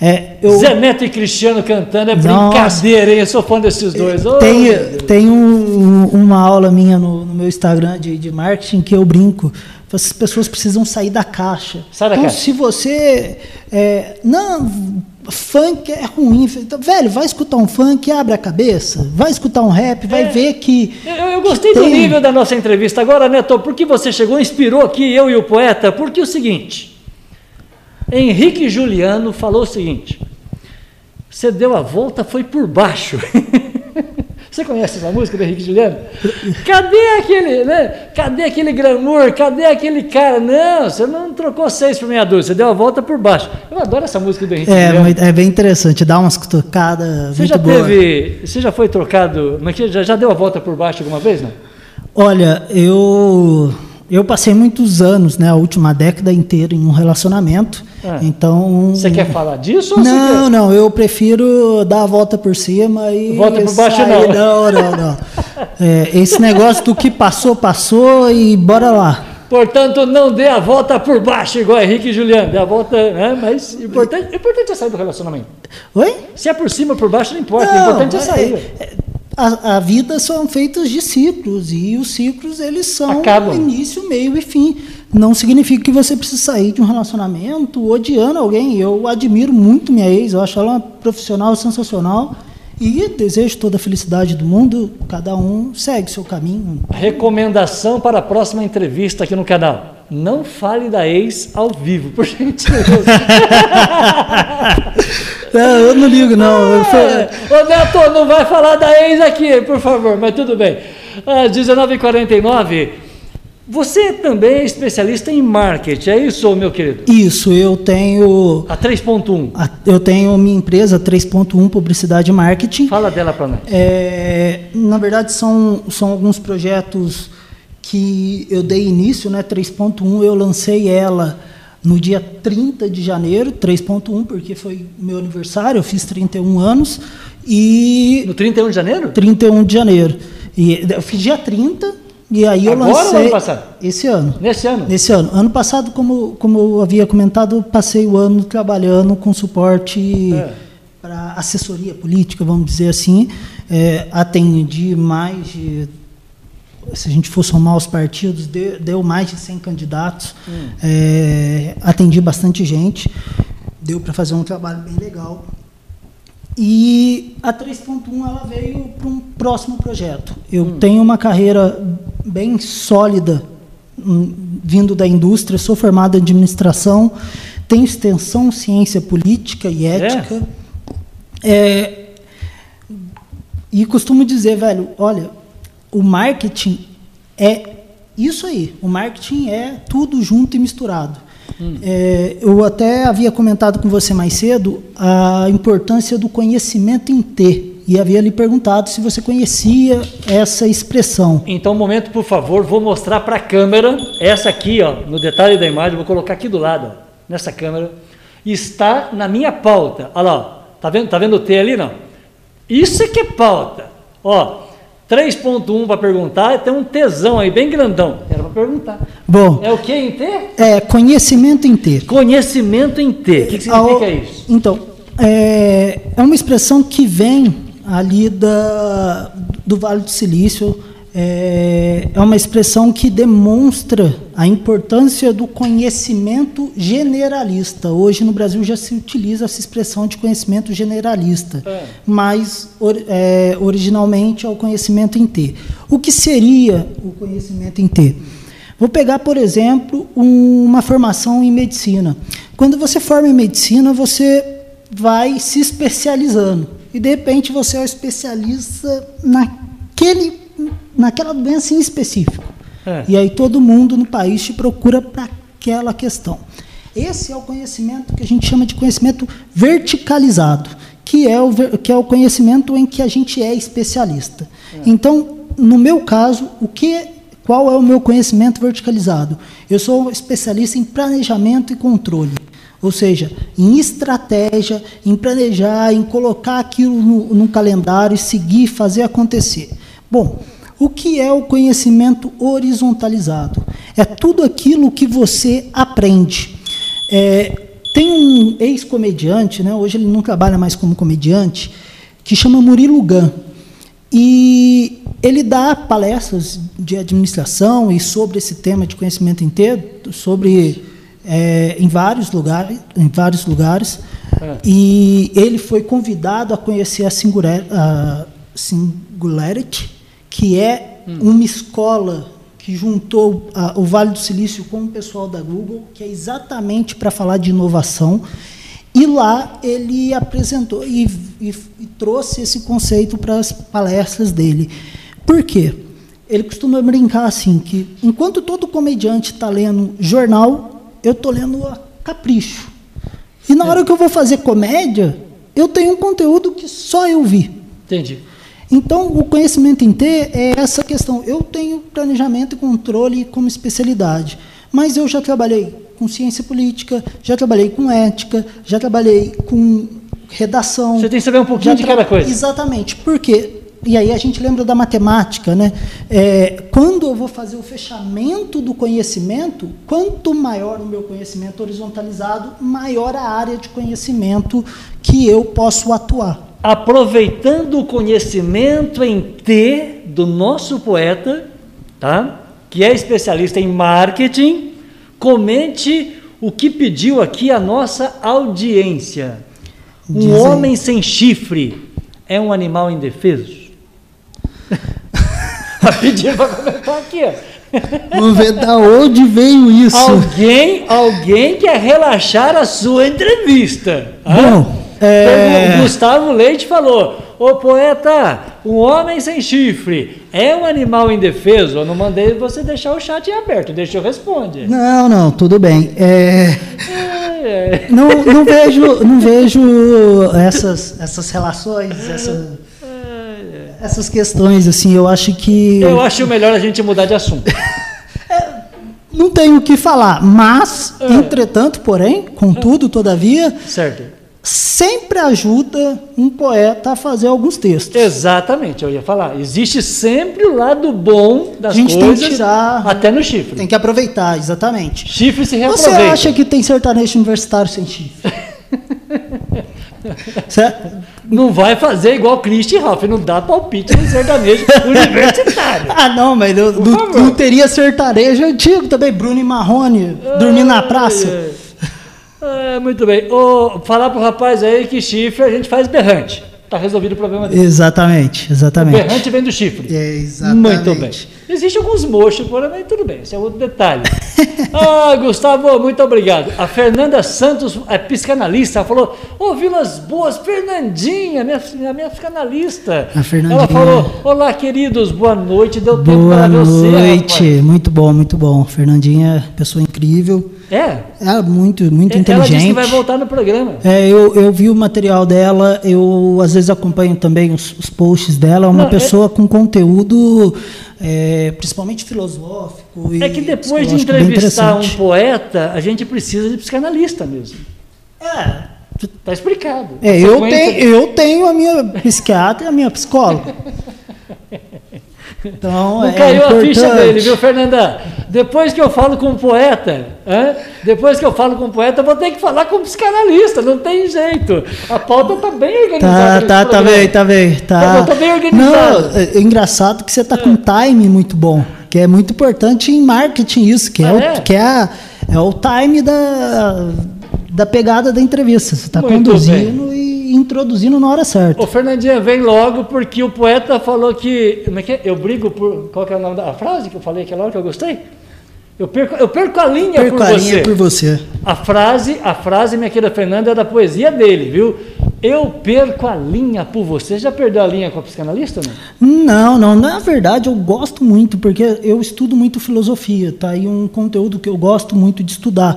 É, eu... Zé Neto e Cristiano cantando é Nossa, brincadeira, hein? Eu sou fã desses dois. Oh, tem tem um, uma aula minha no, no meu Instagram de, de, marketing que eu brinco. As pessoas precisam sair da caixa. Sai da então, caixa. se você é, não funk é ruim. Então, velho, vai escutar um funk, abre a cabeça. Vai escutar um rap, vai é, ver que. Eu, eu gostei que do tem... nível da nossa entrevista. Agora, Neto, por que você chegou, inspirou aqui eu e o poeta? Porque é o seguinte. Henrique Juliano falou o seguinte: você deu a volta, foi por baixo. Você conhece essa música do Henrique Juliano? Cadê aquele, né? Cadê aquele glamour? Cadê aquele cara? Não, você não trocou seis por meia dúzia, você deu a volta por baixo. Eu adoro essa música do Henrique é, Juliano. É bem interessante, dá umas tocadas você já boa. Teve, você já foi trocado, já, já deu a volta por baixo alguma vez, não? Olha, eu eu passei muitos anos, né, a última década inteira em um relacionamento. Ah. Então. Você quer falar disso? não, quer... não. Eu prefiro dar a volta por cima e. Volta por baixo sair. não. Não, não, não. é, esse negócio do que passou, passou e bora lá. Portanto, não dê a volta por baixo, igual Henrique e Juliano. Dê a volta, né? Mas importante, importante é sair do relacionamento. Oi? Se é por cima ou por baixo, não importa. Não, o importante é sair. É, é a, a vida são feitas de ciclos e os ciclos eles são Acabam. início, meio e fim. Não significa que você precisa sair de um relacionamento odiando alguém. Eu admiro muito minha ex, eu acho ela uma profissional sensacional e desejo toda a felicidade do mundo. Cada um segue seu caminho. Recomendação para a próxima entrevista aqui no canal. Não fale da ex ao vivo, por gentileza. Não, eu não ligo, não. Eu sou- É. Ô Neto, não vai falar da ex aqui, por favor, mas tudo bem. Ah, 19h49. Você também é especialista em marketing, é isso, meu querido? Isso, eu tenho. A 3.1. a- Eu tenho minha empresa 3.1 Publicidade e Marketing. Fala dela para nós. É, na verdade, são, são alguns projetos que eu dei início, né? 3.1, eu lancei ela no dia 30 de janeiro, 3.1, porque foi meu aniversário, eu fiz 31 anos, e No 31 de janeiro? 31 de janeiro. E eu fiz dia 30, e aí eu Agora ou lancei. ano passado? Esse ano. Nesse ano? Nesse ano. Ano passado, como, como eu havia comentado, eu passei o ano trabalhando com suporte É. para assessoria política, vamos dizer assim. É, atendi mais de. Se a gente for somar os partidos, deu, mais de 100 candidatos. É, atendi bastante gente. Deu para fazer um trabalho bem legal. E a 3.1 ela veio para um próximo projeto. Eu tenho uma carreira bem sólida hum, vindo da indústria, sou formado em administração, tenho extensão ciência política e ética. É, e costumo dizer, velho, olha, o marketing é isso aí. O marketing é tudo junto e misturado. É, eu até havia comentado com você mais cedo a importância do conhecimento em ter. E havia lhe perguntado se você conhecia essa expressão. Então, um momento, por favor, vou mostrar para a câmera. Essa aqui, ó, no detalhe da imagem, vou colocar aqui do lado, ó, nessa câmera. Está na minha pauta. Olha lá, ó, tá vendo, tá vendo o T ali, não? Isso é que é pauta. Ó, 3.1 para perguntar, tem um tesão aí, bem grandão. Era para perguntar. Bom, É o que em T? é conhecimento em ter. Conhecimento em T. O que, que significa Ao- isso? Então, é, é uma expressão que vem ali da, do Vale do Silício. É, é uma expressão que demonstra a importância do conhecimento generalista. Hoje no Brasil já se utiliza essa expressão de conhecimento generalista, É. mas or- é, originalmente é o conhecimento em T. O que seria o conhecimento em T? Vou pegar, por exemplo, um- uma formação em medicina. Quando você forma em medicina, você vai se especializando. E, de repente, você é o especialista naquele, naquela doença em específico. É. E aí todo mundo no país te procura para aquela questão. Esse é o conhecimento que a gente chama de conhecimento verticalizado, que é o, que é o conhecimento em que a gente é especialista. Então, no meu caso, o que, qual é o meu conhecimento verticalizado? Eu sou especialista em planejamento e controle. Ou seja, em estratégia, em planejar, em colocar aquilo no, no calendário, seguir, fazer acontecer. Bom, o que é o conhecimento horizontalizado? É tudo aquilo que você aprende. É, tem um ex-comediante, né, hoje ele não trabalha mais como comediante, que chama Murilo Gun. E ele dá palestras de administração e sobre esse tema de conhecimento inteiro, sobre é, em vários lugares, em vários lugares. É. E ele foi convidado a conhecer a, Singular, a Singularity, que é uma escola que juntou a- o Vale do Silício com o pessoal da Google, que é exatamente para falar de inovação. E lá ele apresentou e, e- e trouxe esse conceito para as palestras dele. Por quê? Ele costuma brincar assim, que enquanto todo comediante está lendo jornal, eu estou lendo a Capricho. E na hora que eu vou fazer comédia, eu tenho um conteúdo que só eu vi. Entendi. Então, o conhecimento em T é essa questão. Eu tenho planejamento e controle como especialidade, mas eu já trabalhei com ciência política, já trabalhei com ética, já trabalhei com redação. Você tem que saber um pouquinho de cada coisa. Exatamente. Por quê? E aí a gente lembra da matemática, né? É, quando eu vou fazer o fechamento do conhecimento, quanto maior o meu conhecimento horizontalizado, maior a área de conhecimento que eu posso atuar. Aproveitando o conhecimento em T do nosso poeta, tá? que é especialista em marketing, comente o que pediu aqui a nossa audiência. Um Diz aí. homem sem chifre é um animal indefeso? Pediram para comentar aqui, ó. Vamos ver da onde veio isso. Alguém, alguém quer relaxar a sua entrevista. Bom, é- O Gustavo Leite falou: Ô poeta, um homem sem chifre é um animal indefeso? Eu não mandei você deixar o chat aberto, deixa eu responder. Não, não, tudo bem. É, É, é. não, não vejo, não vejo essas, essas relações, essa- essas questões assim. Eu acho que Eu acho melhor a gente mudar de assunto. não tenho o que falar. Mas, É. entretanto, porém, contudo, todavia, Certo? Sempre ajuda um poeta a fazer alguns textos. Exatamente, eu ia falar. Existe sempre o lado bom das A gente tem que coisas, tirar- até no chifre. Tem que aproveitar, exatamente. Chifre se Você reaproveita. acha que tem sertanejo universitário sem chifre? Cê- Não vai fazer igual Christian Ralph, não dá palpite no sertanejo universitário. Ah, não, mas não, teria sertanejo antigo também, Bruno e Marrone, dormindo na praça. Ai, ai. É, muito bem. Ô, falar pro rapaz aí que chifre a gente faz berrante. Tá resolvido o problema dele. Exatamente, O exatamente. berrante vem do chifre. É, exatamente. Muito bem. Existem alguns mochos, porém, mas tudo bem, esse é outro detalhe. ah, Gustavo, muito obrigado. A Fernanda Santos, é psicanalista, falou: Ô, Vilas Boas, Fernandinha, minha, a minha psicanalista. A Fernandinha. Ela falou: Olá, queridos, boa noite, deu tempo Boa para você. noite, rapaz." muito bom, muito bom. Fernandinha, pessoa incrível, É, é muito, muito ela disse inteligente. que vai voltar no programa. É, eu, eu vi o material dela, eu às vezes acompanho também os, os posts dela. É uma Não, é- pessoa com conteúdo é, principalmente filosófico. E É que depois de entrevistar um poeta, a gente precisa de psicanalista mesmo. É, Tá explicado. é, eu, tenho, eu tenho a minha psiquiatra e a minha psicóloga. Então, Não é caiu a ficha importante. dele, viu, Fernanda? Depois que eu falo com um poeta, hã? depois que eu falo com um poeta, vou ter que falar com um psicanalista, não tem jeito. A pauta tá bem organizada. Tá, nesse tá, tá programa. bem, tá bem. Tá. Eu tô bem organizado. Não, é, é engraçado que você tá com um time muito bom, que é muito importante em marketing isso, que é, Ah, o, é? que é, a- é o time da, da pegada da entrevista. Você está conduzindo e introduzindo na hora certa. Ô, Fernandinha, vem logo, porque o poeta falou que. Como é que é? Eu brigo por. Qual que é o nome da a frase que eu falei aquela hora que eu gostei? Eu perco, eu perco a linha Perco por a você. linha por você. A frase, a frase, minha querida Fernanda, é da poesia dele, viu? Eu perco a linha por você. Já perdeu a linha com a psicanalista, não? Não, não, na verdade eu gosto muito, porque eu estudo muito filosofia, tá? E um conteúdo que eu gosto muito de estudar.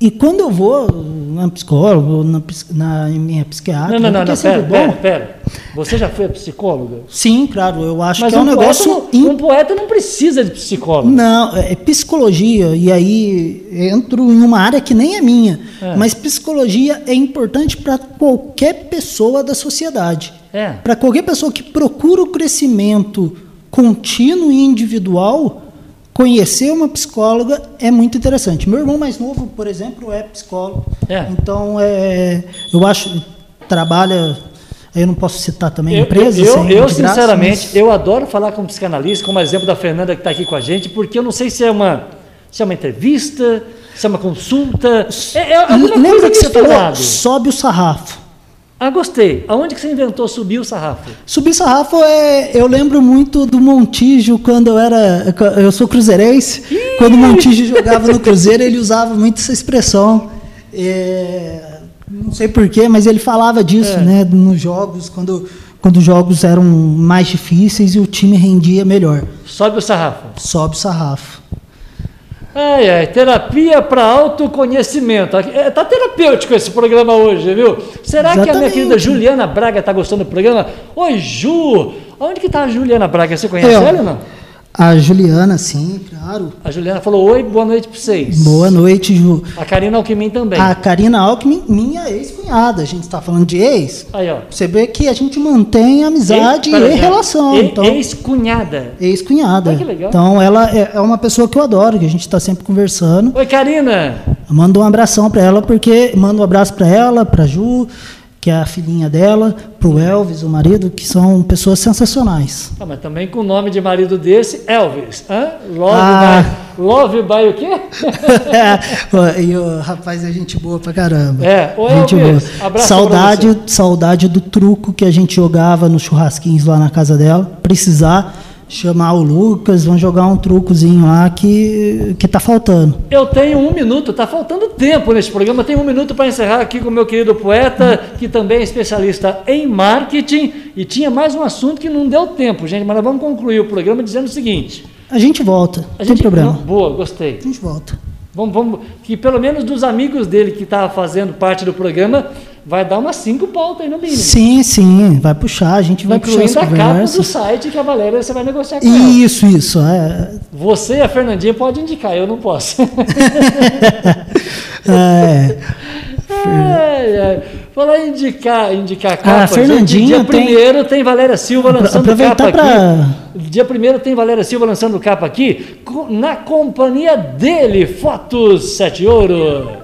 E quando eu vou na psicóloga, ou na, na minha psiquiatra, Não, não, não, não, é pera, bom. pera, pera. Você já foi psicóloga? Sim, claro, eu acho Mas que é um negócio. não- in- um poeta não precisa de psicólogo. Não, é psicologia, e aí entro em uma área que nem é minha. É. Mas psicologia é importante para qualquer pessoa da sociedade. É. Para qualquer pessoa que procura o crescimento contínuo e individual, conhecer uma psicóloga é muito interessante. Meu irmão mais novo, por exemplo, é psicólogo. É. Então, é, eu acho, trabalha, eu não posso citar também Eu, empresas. eu, eu, de graça, sinceramente, mas- eu adoro falar com psicanalista, como exemplo da Fernanda que está aqui com a gente, porque eu não sei se é uma, se é uma entrevista, se é uma consulta. É, é Lembra que você falou? misturado. Sobe o sarrafo. Ah, gostei. Aonde que você inventou subir o sarrafo? Subir sarrafo é. Eu lembro muito do Montijo quando eu era. Eu sou cruzeirense. Quando o Montijo jogava no Cruzeiro, ele usava muito essa expressão. É, não sei porquê, mas ele falava disso, É. né? Nos jogos, quando, quando os jogos eram mais difíceis e o time rendia melhor. Sobe o sarrafo. Sobe o sarrafo. Ai, ai, terapia para autoconhecimento. É, tá terapêutico esse programa hoje, viu? Será que a minha Exatamente. querida Juliana Braga tá gostando do programa? Oi, Ju! Onde que tá a Juliana Braga? Você conhece É, ela ou não? A Juliana, sim, claro. A Juliana falou: Oi, boa noite para vocês. Boa noite, Ju. A Karina Alckmin também. A Karina Alckmin, minha ex-cunhada. A gente está falando de ex. Aí, ó. Você vê que a gente mantém amizade pera, e relação. E- então, Ex-cunhada. ex-cunhada. Ai, que legal. Então, ela é é uma pessoa que eu adoro, que a gente está sempre conversando. Oi, Karina. Eu mando um abração para ela, porque mando um abraço para ela, para Ju, que é a filhinha dela, para o Elvis, o marido, que são pessoas sensacionais. Ah, mas também com o nome de marido desse, Elvis. Hã? Love, ah. by, love by o quê? é, e o rapaz é gente boa pra caramba. É, o gente Elvis, boa. Abraço saudade, saudade do truco que a gente jogava nos churrasquinhos lá na casa dela. Precisar chamar o Lucas, vão jogar um trucozinho lá que, que tá faltando. Eu tenho um minuto, tá faltando tempo nesse programa. Tenho um minuto para encerrar aqui com o meu querido poeta, que também é especialista em marketing. E tinha mais um assunto que não deu tempo, gente, mas nós vamos concluir o programa dizendo o seguinte. A gente volta, não tem problema. Não, boa, gostei. A gente volta. Vamos, vamos, que pelo menos dos amigos dele que estavam tá fazendo parte do programa, vai dar umas cinco pautas aí no mínimo. Sim, sim, vai puxar, a gente vai Incluindo puxar a capa do site que a Valéria você vai negociar com Isso, ela. isso. É. Você e a Fernandinha pode indicar, eu não posso. é. É, é. Falar indicar, indicar capa. Ah, Fernandinha dia tem... primeiro tem Valéria Silva lançando capa pra... aqui. Dia primeiro tem Valéria Silva lançando capa aqui, na companhia dele, Fotos Sete Ouro.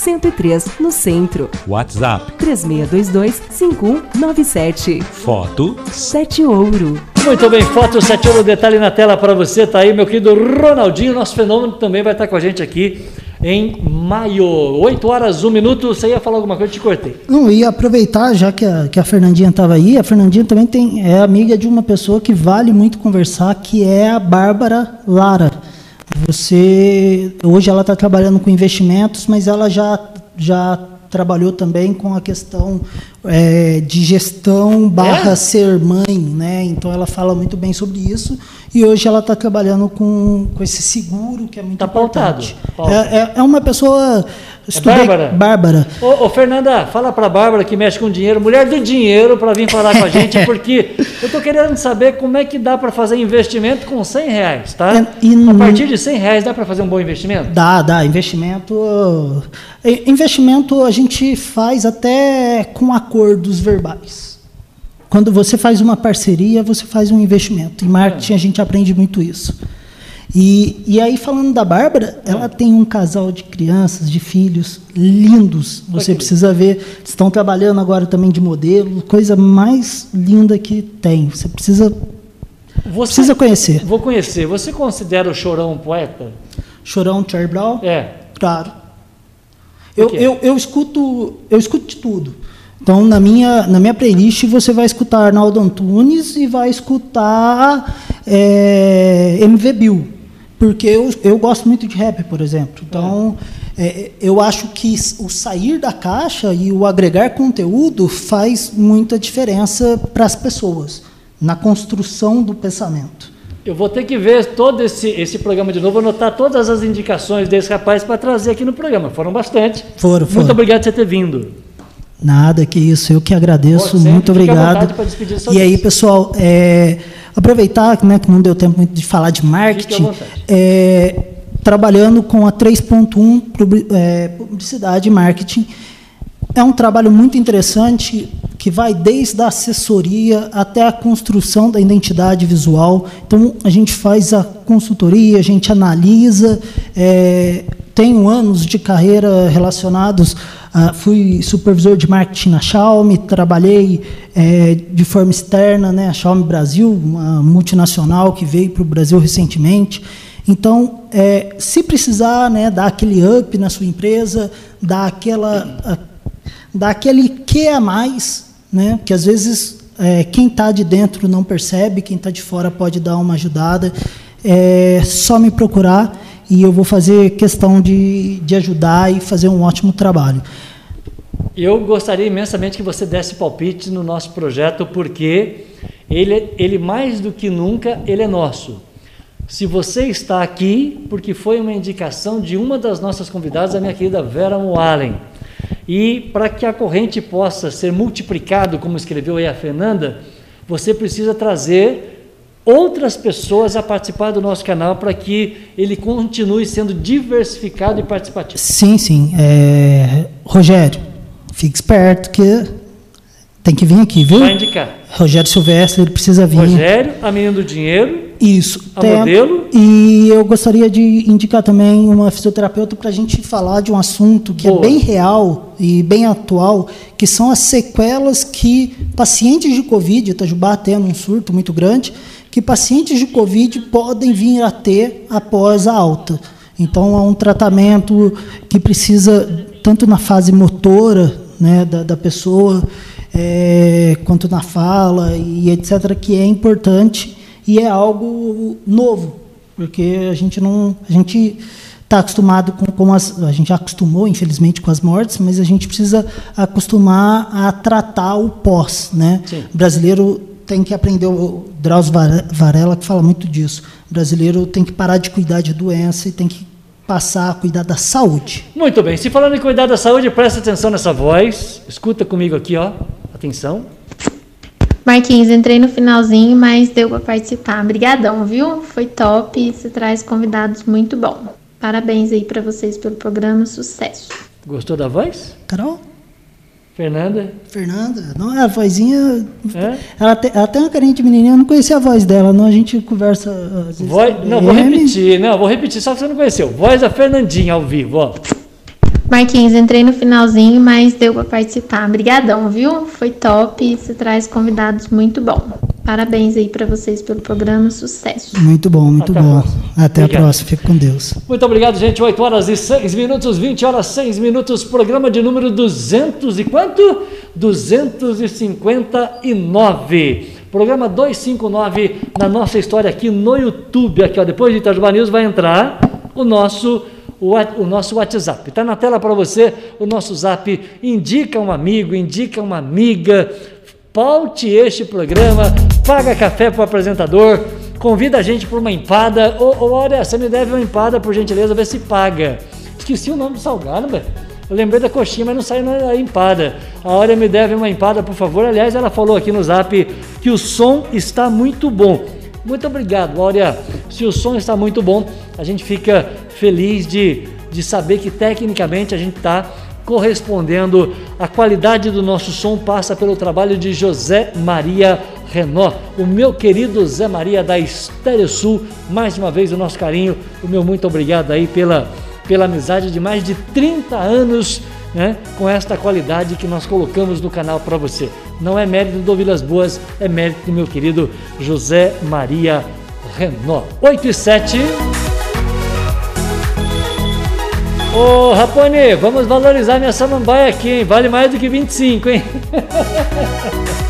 103, no centro. WhatsApp 3622-5197. Foto 7 Ouro. Muito bem, foto 7 Ouro, detalhe na tela para você, tá aí meu querido Ronaldinho, nosso fenômeno também vai estar com a gente aqui em maio, 8 horas, 1 minuto. Você ia falar alguma coisa, te cortei. Não, ia aproveitar, já que a, que a Fernandinha estava aí, a Fernandinha também tem, é amiga de uma pessoa que vale muito conversar, que é a Bárbara Lara. Você hoje ela está trabalhando com investimentos, mas ela já já trabalhou também com a questão é, de gestão barra é? ser mãe, né? Então ela fala muito bem sobre isso e hoje ela está trabalhando com, com esse seguro que é muito tá importante. Pautado. É, é, é uma pessoa Estudei, é Bárbara. Bárbara. Ô, ô, Fernanda, fala para Bárbara que mexe com dinheiro, mulher do dinheiro, para vir falar com a gente, porque eu estou querendo saber como é que dá para fazer investimento com 100 reais, tá? É, e, a partir de 100 reais dá para fazer um bom investimento? Dá, dá. Investimento, investimento a gente faz até com acordos verbais. Quando você faz uma parceria, você faz um investimento. Em marketing a gente aprende muito isso. E, e aí, falando da Bárbara, ela tem um casal de crianças, de filhos lindos. Você precisa ver. Estão trabalhando agora também de modelo, coisa mais linda que tem. Você precisa, você, precisa conhecer. Vou conhecer. Você considera o Chorão um poeta? Chorão Charlie Brown? É. Claro. Eu, eu, eu, escuto, eu escuto de tudo. Então, na minha, na minha playlist, você vai escutar Arnaldo Antunes e vai escutar é, MV Bill porque eu, eu gosto muito de rap, por exemplo. Então, é, eu acho que o sair da caixa e o agregar conteúdo faz muita diferença para as pessoas na construção do pensamento. Eu vou ter que ver todo esse, esse programa de novo, anotar todas as indicações desse rapaz para trazer aqui no programa. Foram bastante. Foram, foram. Muito obrigado por você ter vindo. Nada, que isso. Eu que agradeço. Pô, muito obrigado. E aí, pessoal, é, aproveitar né, que não deu tempo de falar de marketing, é, trabalhando com a 3.1 é, publicidade e marketing. É um trabalho muito interessante que vai desde a assessoria até a construção da identidade visual. Então, a gente faz a consultoria, a gente analisa. É, tenho anos de carreira relacionados Uh, fui supervisor de marketing na Xiaomi, trabalhei é, de forma externa, né, a Xiaomi Brasil, uma multinacional que veio para o Brasil recentemente. Então, é, se precisar né, dar aquele up na sua empresa, dar, aquela, a, dar aquele que a mais, né, que às vezes é, quem está de dentro não percebe, quem está de fora pode dar uma ajudada, é só me procurar e eu vou fazer questão de, de ajudar e fazer um ótimo trabalho. Eu gostaria imensamente que você desse palpite no nosso projeto, porque ele, ele mais do que nunca, ele é nosso. Se você está aqui, porque foi uma indicação de uma das nossas convidadas, a minha querida Vera Moalen. E para que a corrente possa ser multiplicado, como escreveu aí a Fernanda, você precisa trazer outras pessoas a participar do nosso canal para que ele continue sendo diversificado e participativo. Sim, sim. É... Rogério, fique esperto que tem que vir aqui, viu? Vai indicar. Rogério Silvestre, ele precisa vir. Rogério, a menina do dinheiro. Isso. A modelo. E eu gostaria de indicar também uma fisioterapeuta para a gente falar de um assunto que é Boa. bem real e bem atual, que são as sequelas que pacientes de Covid, Itajubá tendo um surto muito grande, que pacientes de Covid podem vir a ter após a alta. Então, é um tratamento que precisa, tanto na fase motora né, da, da pessoa, é, quanto na fala e etc., que é importante e é algo novo, porque a gente não. A gente está acostumado com, com as. A gente já acostumou, infelizmente, com as mortes, mas a gente precisa acostumar a tratar o pós. Né? Sim. O brasileiro tem que aprender, o Drauzio Vare- Varela que fala muito disso. O brasileiro tem que parar de cuidar de doença e tem que passar a cuidar da saúde. Muito bem. Se falando em cuidar da saúde, presta atenção nessa voz. Escuta comigo aqui, ó. Atenção. Marquinhos, entrei no finalzinho, mas deu para participar. Obrigadão, viu? Foi top. Você traz convidados muito bom. Parabéns aí para vocês pelo programa. Sucesso. Gostou da voz? Carol? Fernanda? Fernanda? Não, a vozinha. É? Ela, tem, ela tem uma carinha de menininha, eu não conhecia a voz dela, não. A gente conversa. às vezes, Voz, não, vou repetir, não, vou repetir, só que você não conheceu. Voz da Fernandinha ao vivo, ó. Marquinhos, entrei no finalzinho, mas deu para participar. Obrigadão, viu? Foi top. Você traz convidados muito bom. Parabéns aí para vocês pelo programa. Sucesso. Muito bom, muito Até a bom. próxima. Até Obrigado. a próxima. Fique com Deus. Muito obrigado, gente. 8 horas e 6 minutos, 20 horas 6 minutos, programa de número 200 e quanto? 259. Programa 259 na nossa história aqui no YouTube. Aqui, ó, depois de Itajubá News vai entrar o nosso o, o nosso WhatsApp. Está na tela para você o nosso zap. Indica um amigo, indica uma amiga. Paute este programa, paga café para o apresentador, convida a gente para uma empada. Ô, ô, olha, você me deve uma empada, por gentileza, ver se paga. Esqueci o nome do salgado, velho. Eu lembrei da coxinha, mas não saiu na empada. A Áurea me deve uma empada, por favor. Aliás, ela falou aqui no zap que o som está muito bom. Muito obrigado, Áurea. Se o som está muito bom, a gente fica feliz de, de saber que tecnicamente a gente está correspondendo. A qualidade do nosso som passa pelo trabalho de José Maria Renó, o meu querido Zé Maria da Estéreo Sul. Mais uma vez o nosso carinho, o meu muito obrigado aí pela, pela amizade de mais de 30 anos. Né, com esta qualidade que nós colocamos no canal para você. Não é mérito do Vilas Boas, é mérito do meu querido José Maria Renó. 8 e 7. Ô Rapone, vamos valorizar minha samambaia aqui, hein? Vale mais do que 25, hein?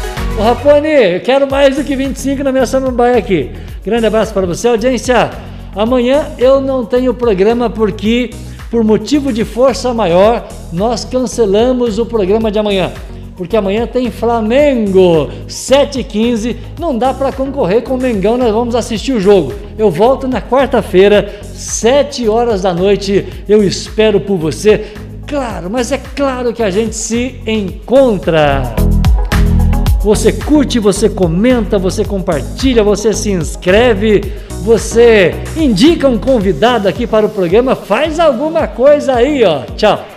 Ô eu quero mais do que 25 na minha samambaia aqui. Grande abraço para você, audiência. Amanhã eu não tenho programa porque, por motivo de força maior, nós cancelamos o programa de amanhã. Porque amanhã tem Flamengo, 7h15. Não dá para concorrer com o Mengão, nós vamos assistir o jogo. Eu volto na quarta-feira, 7 horas da noite. Eu espero por você. Claro, mas é claro que a gente se encontra. Você curte, você comenta, você compartilha, você se inscreve, você indica um convidado aqui para o programa, faz alguma coisa aí, ó. Tchau.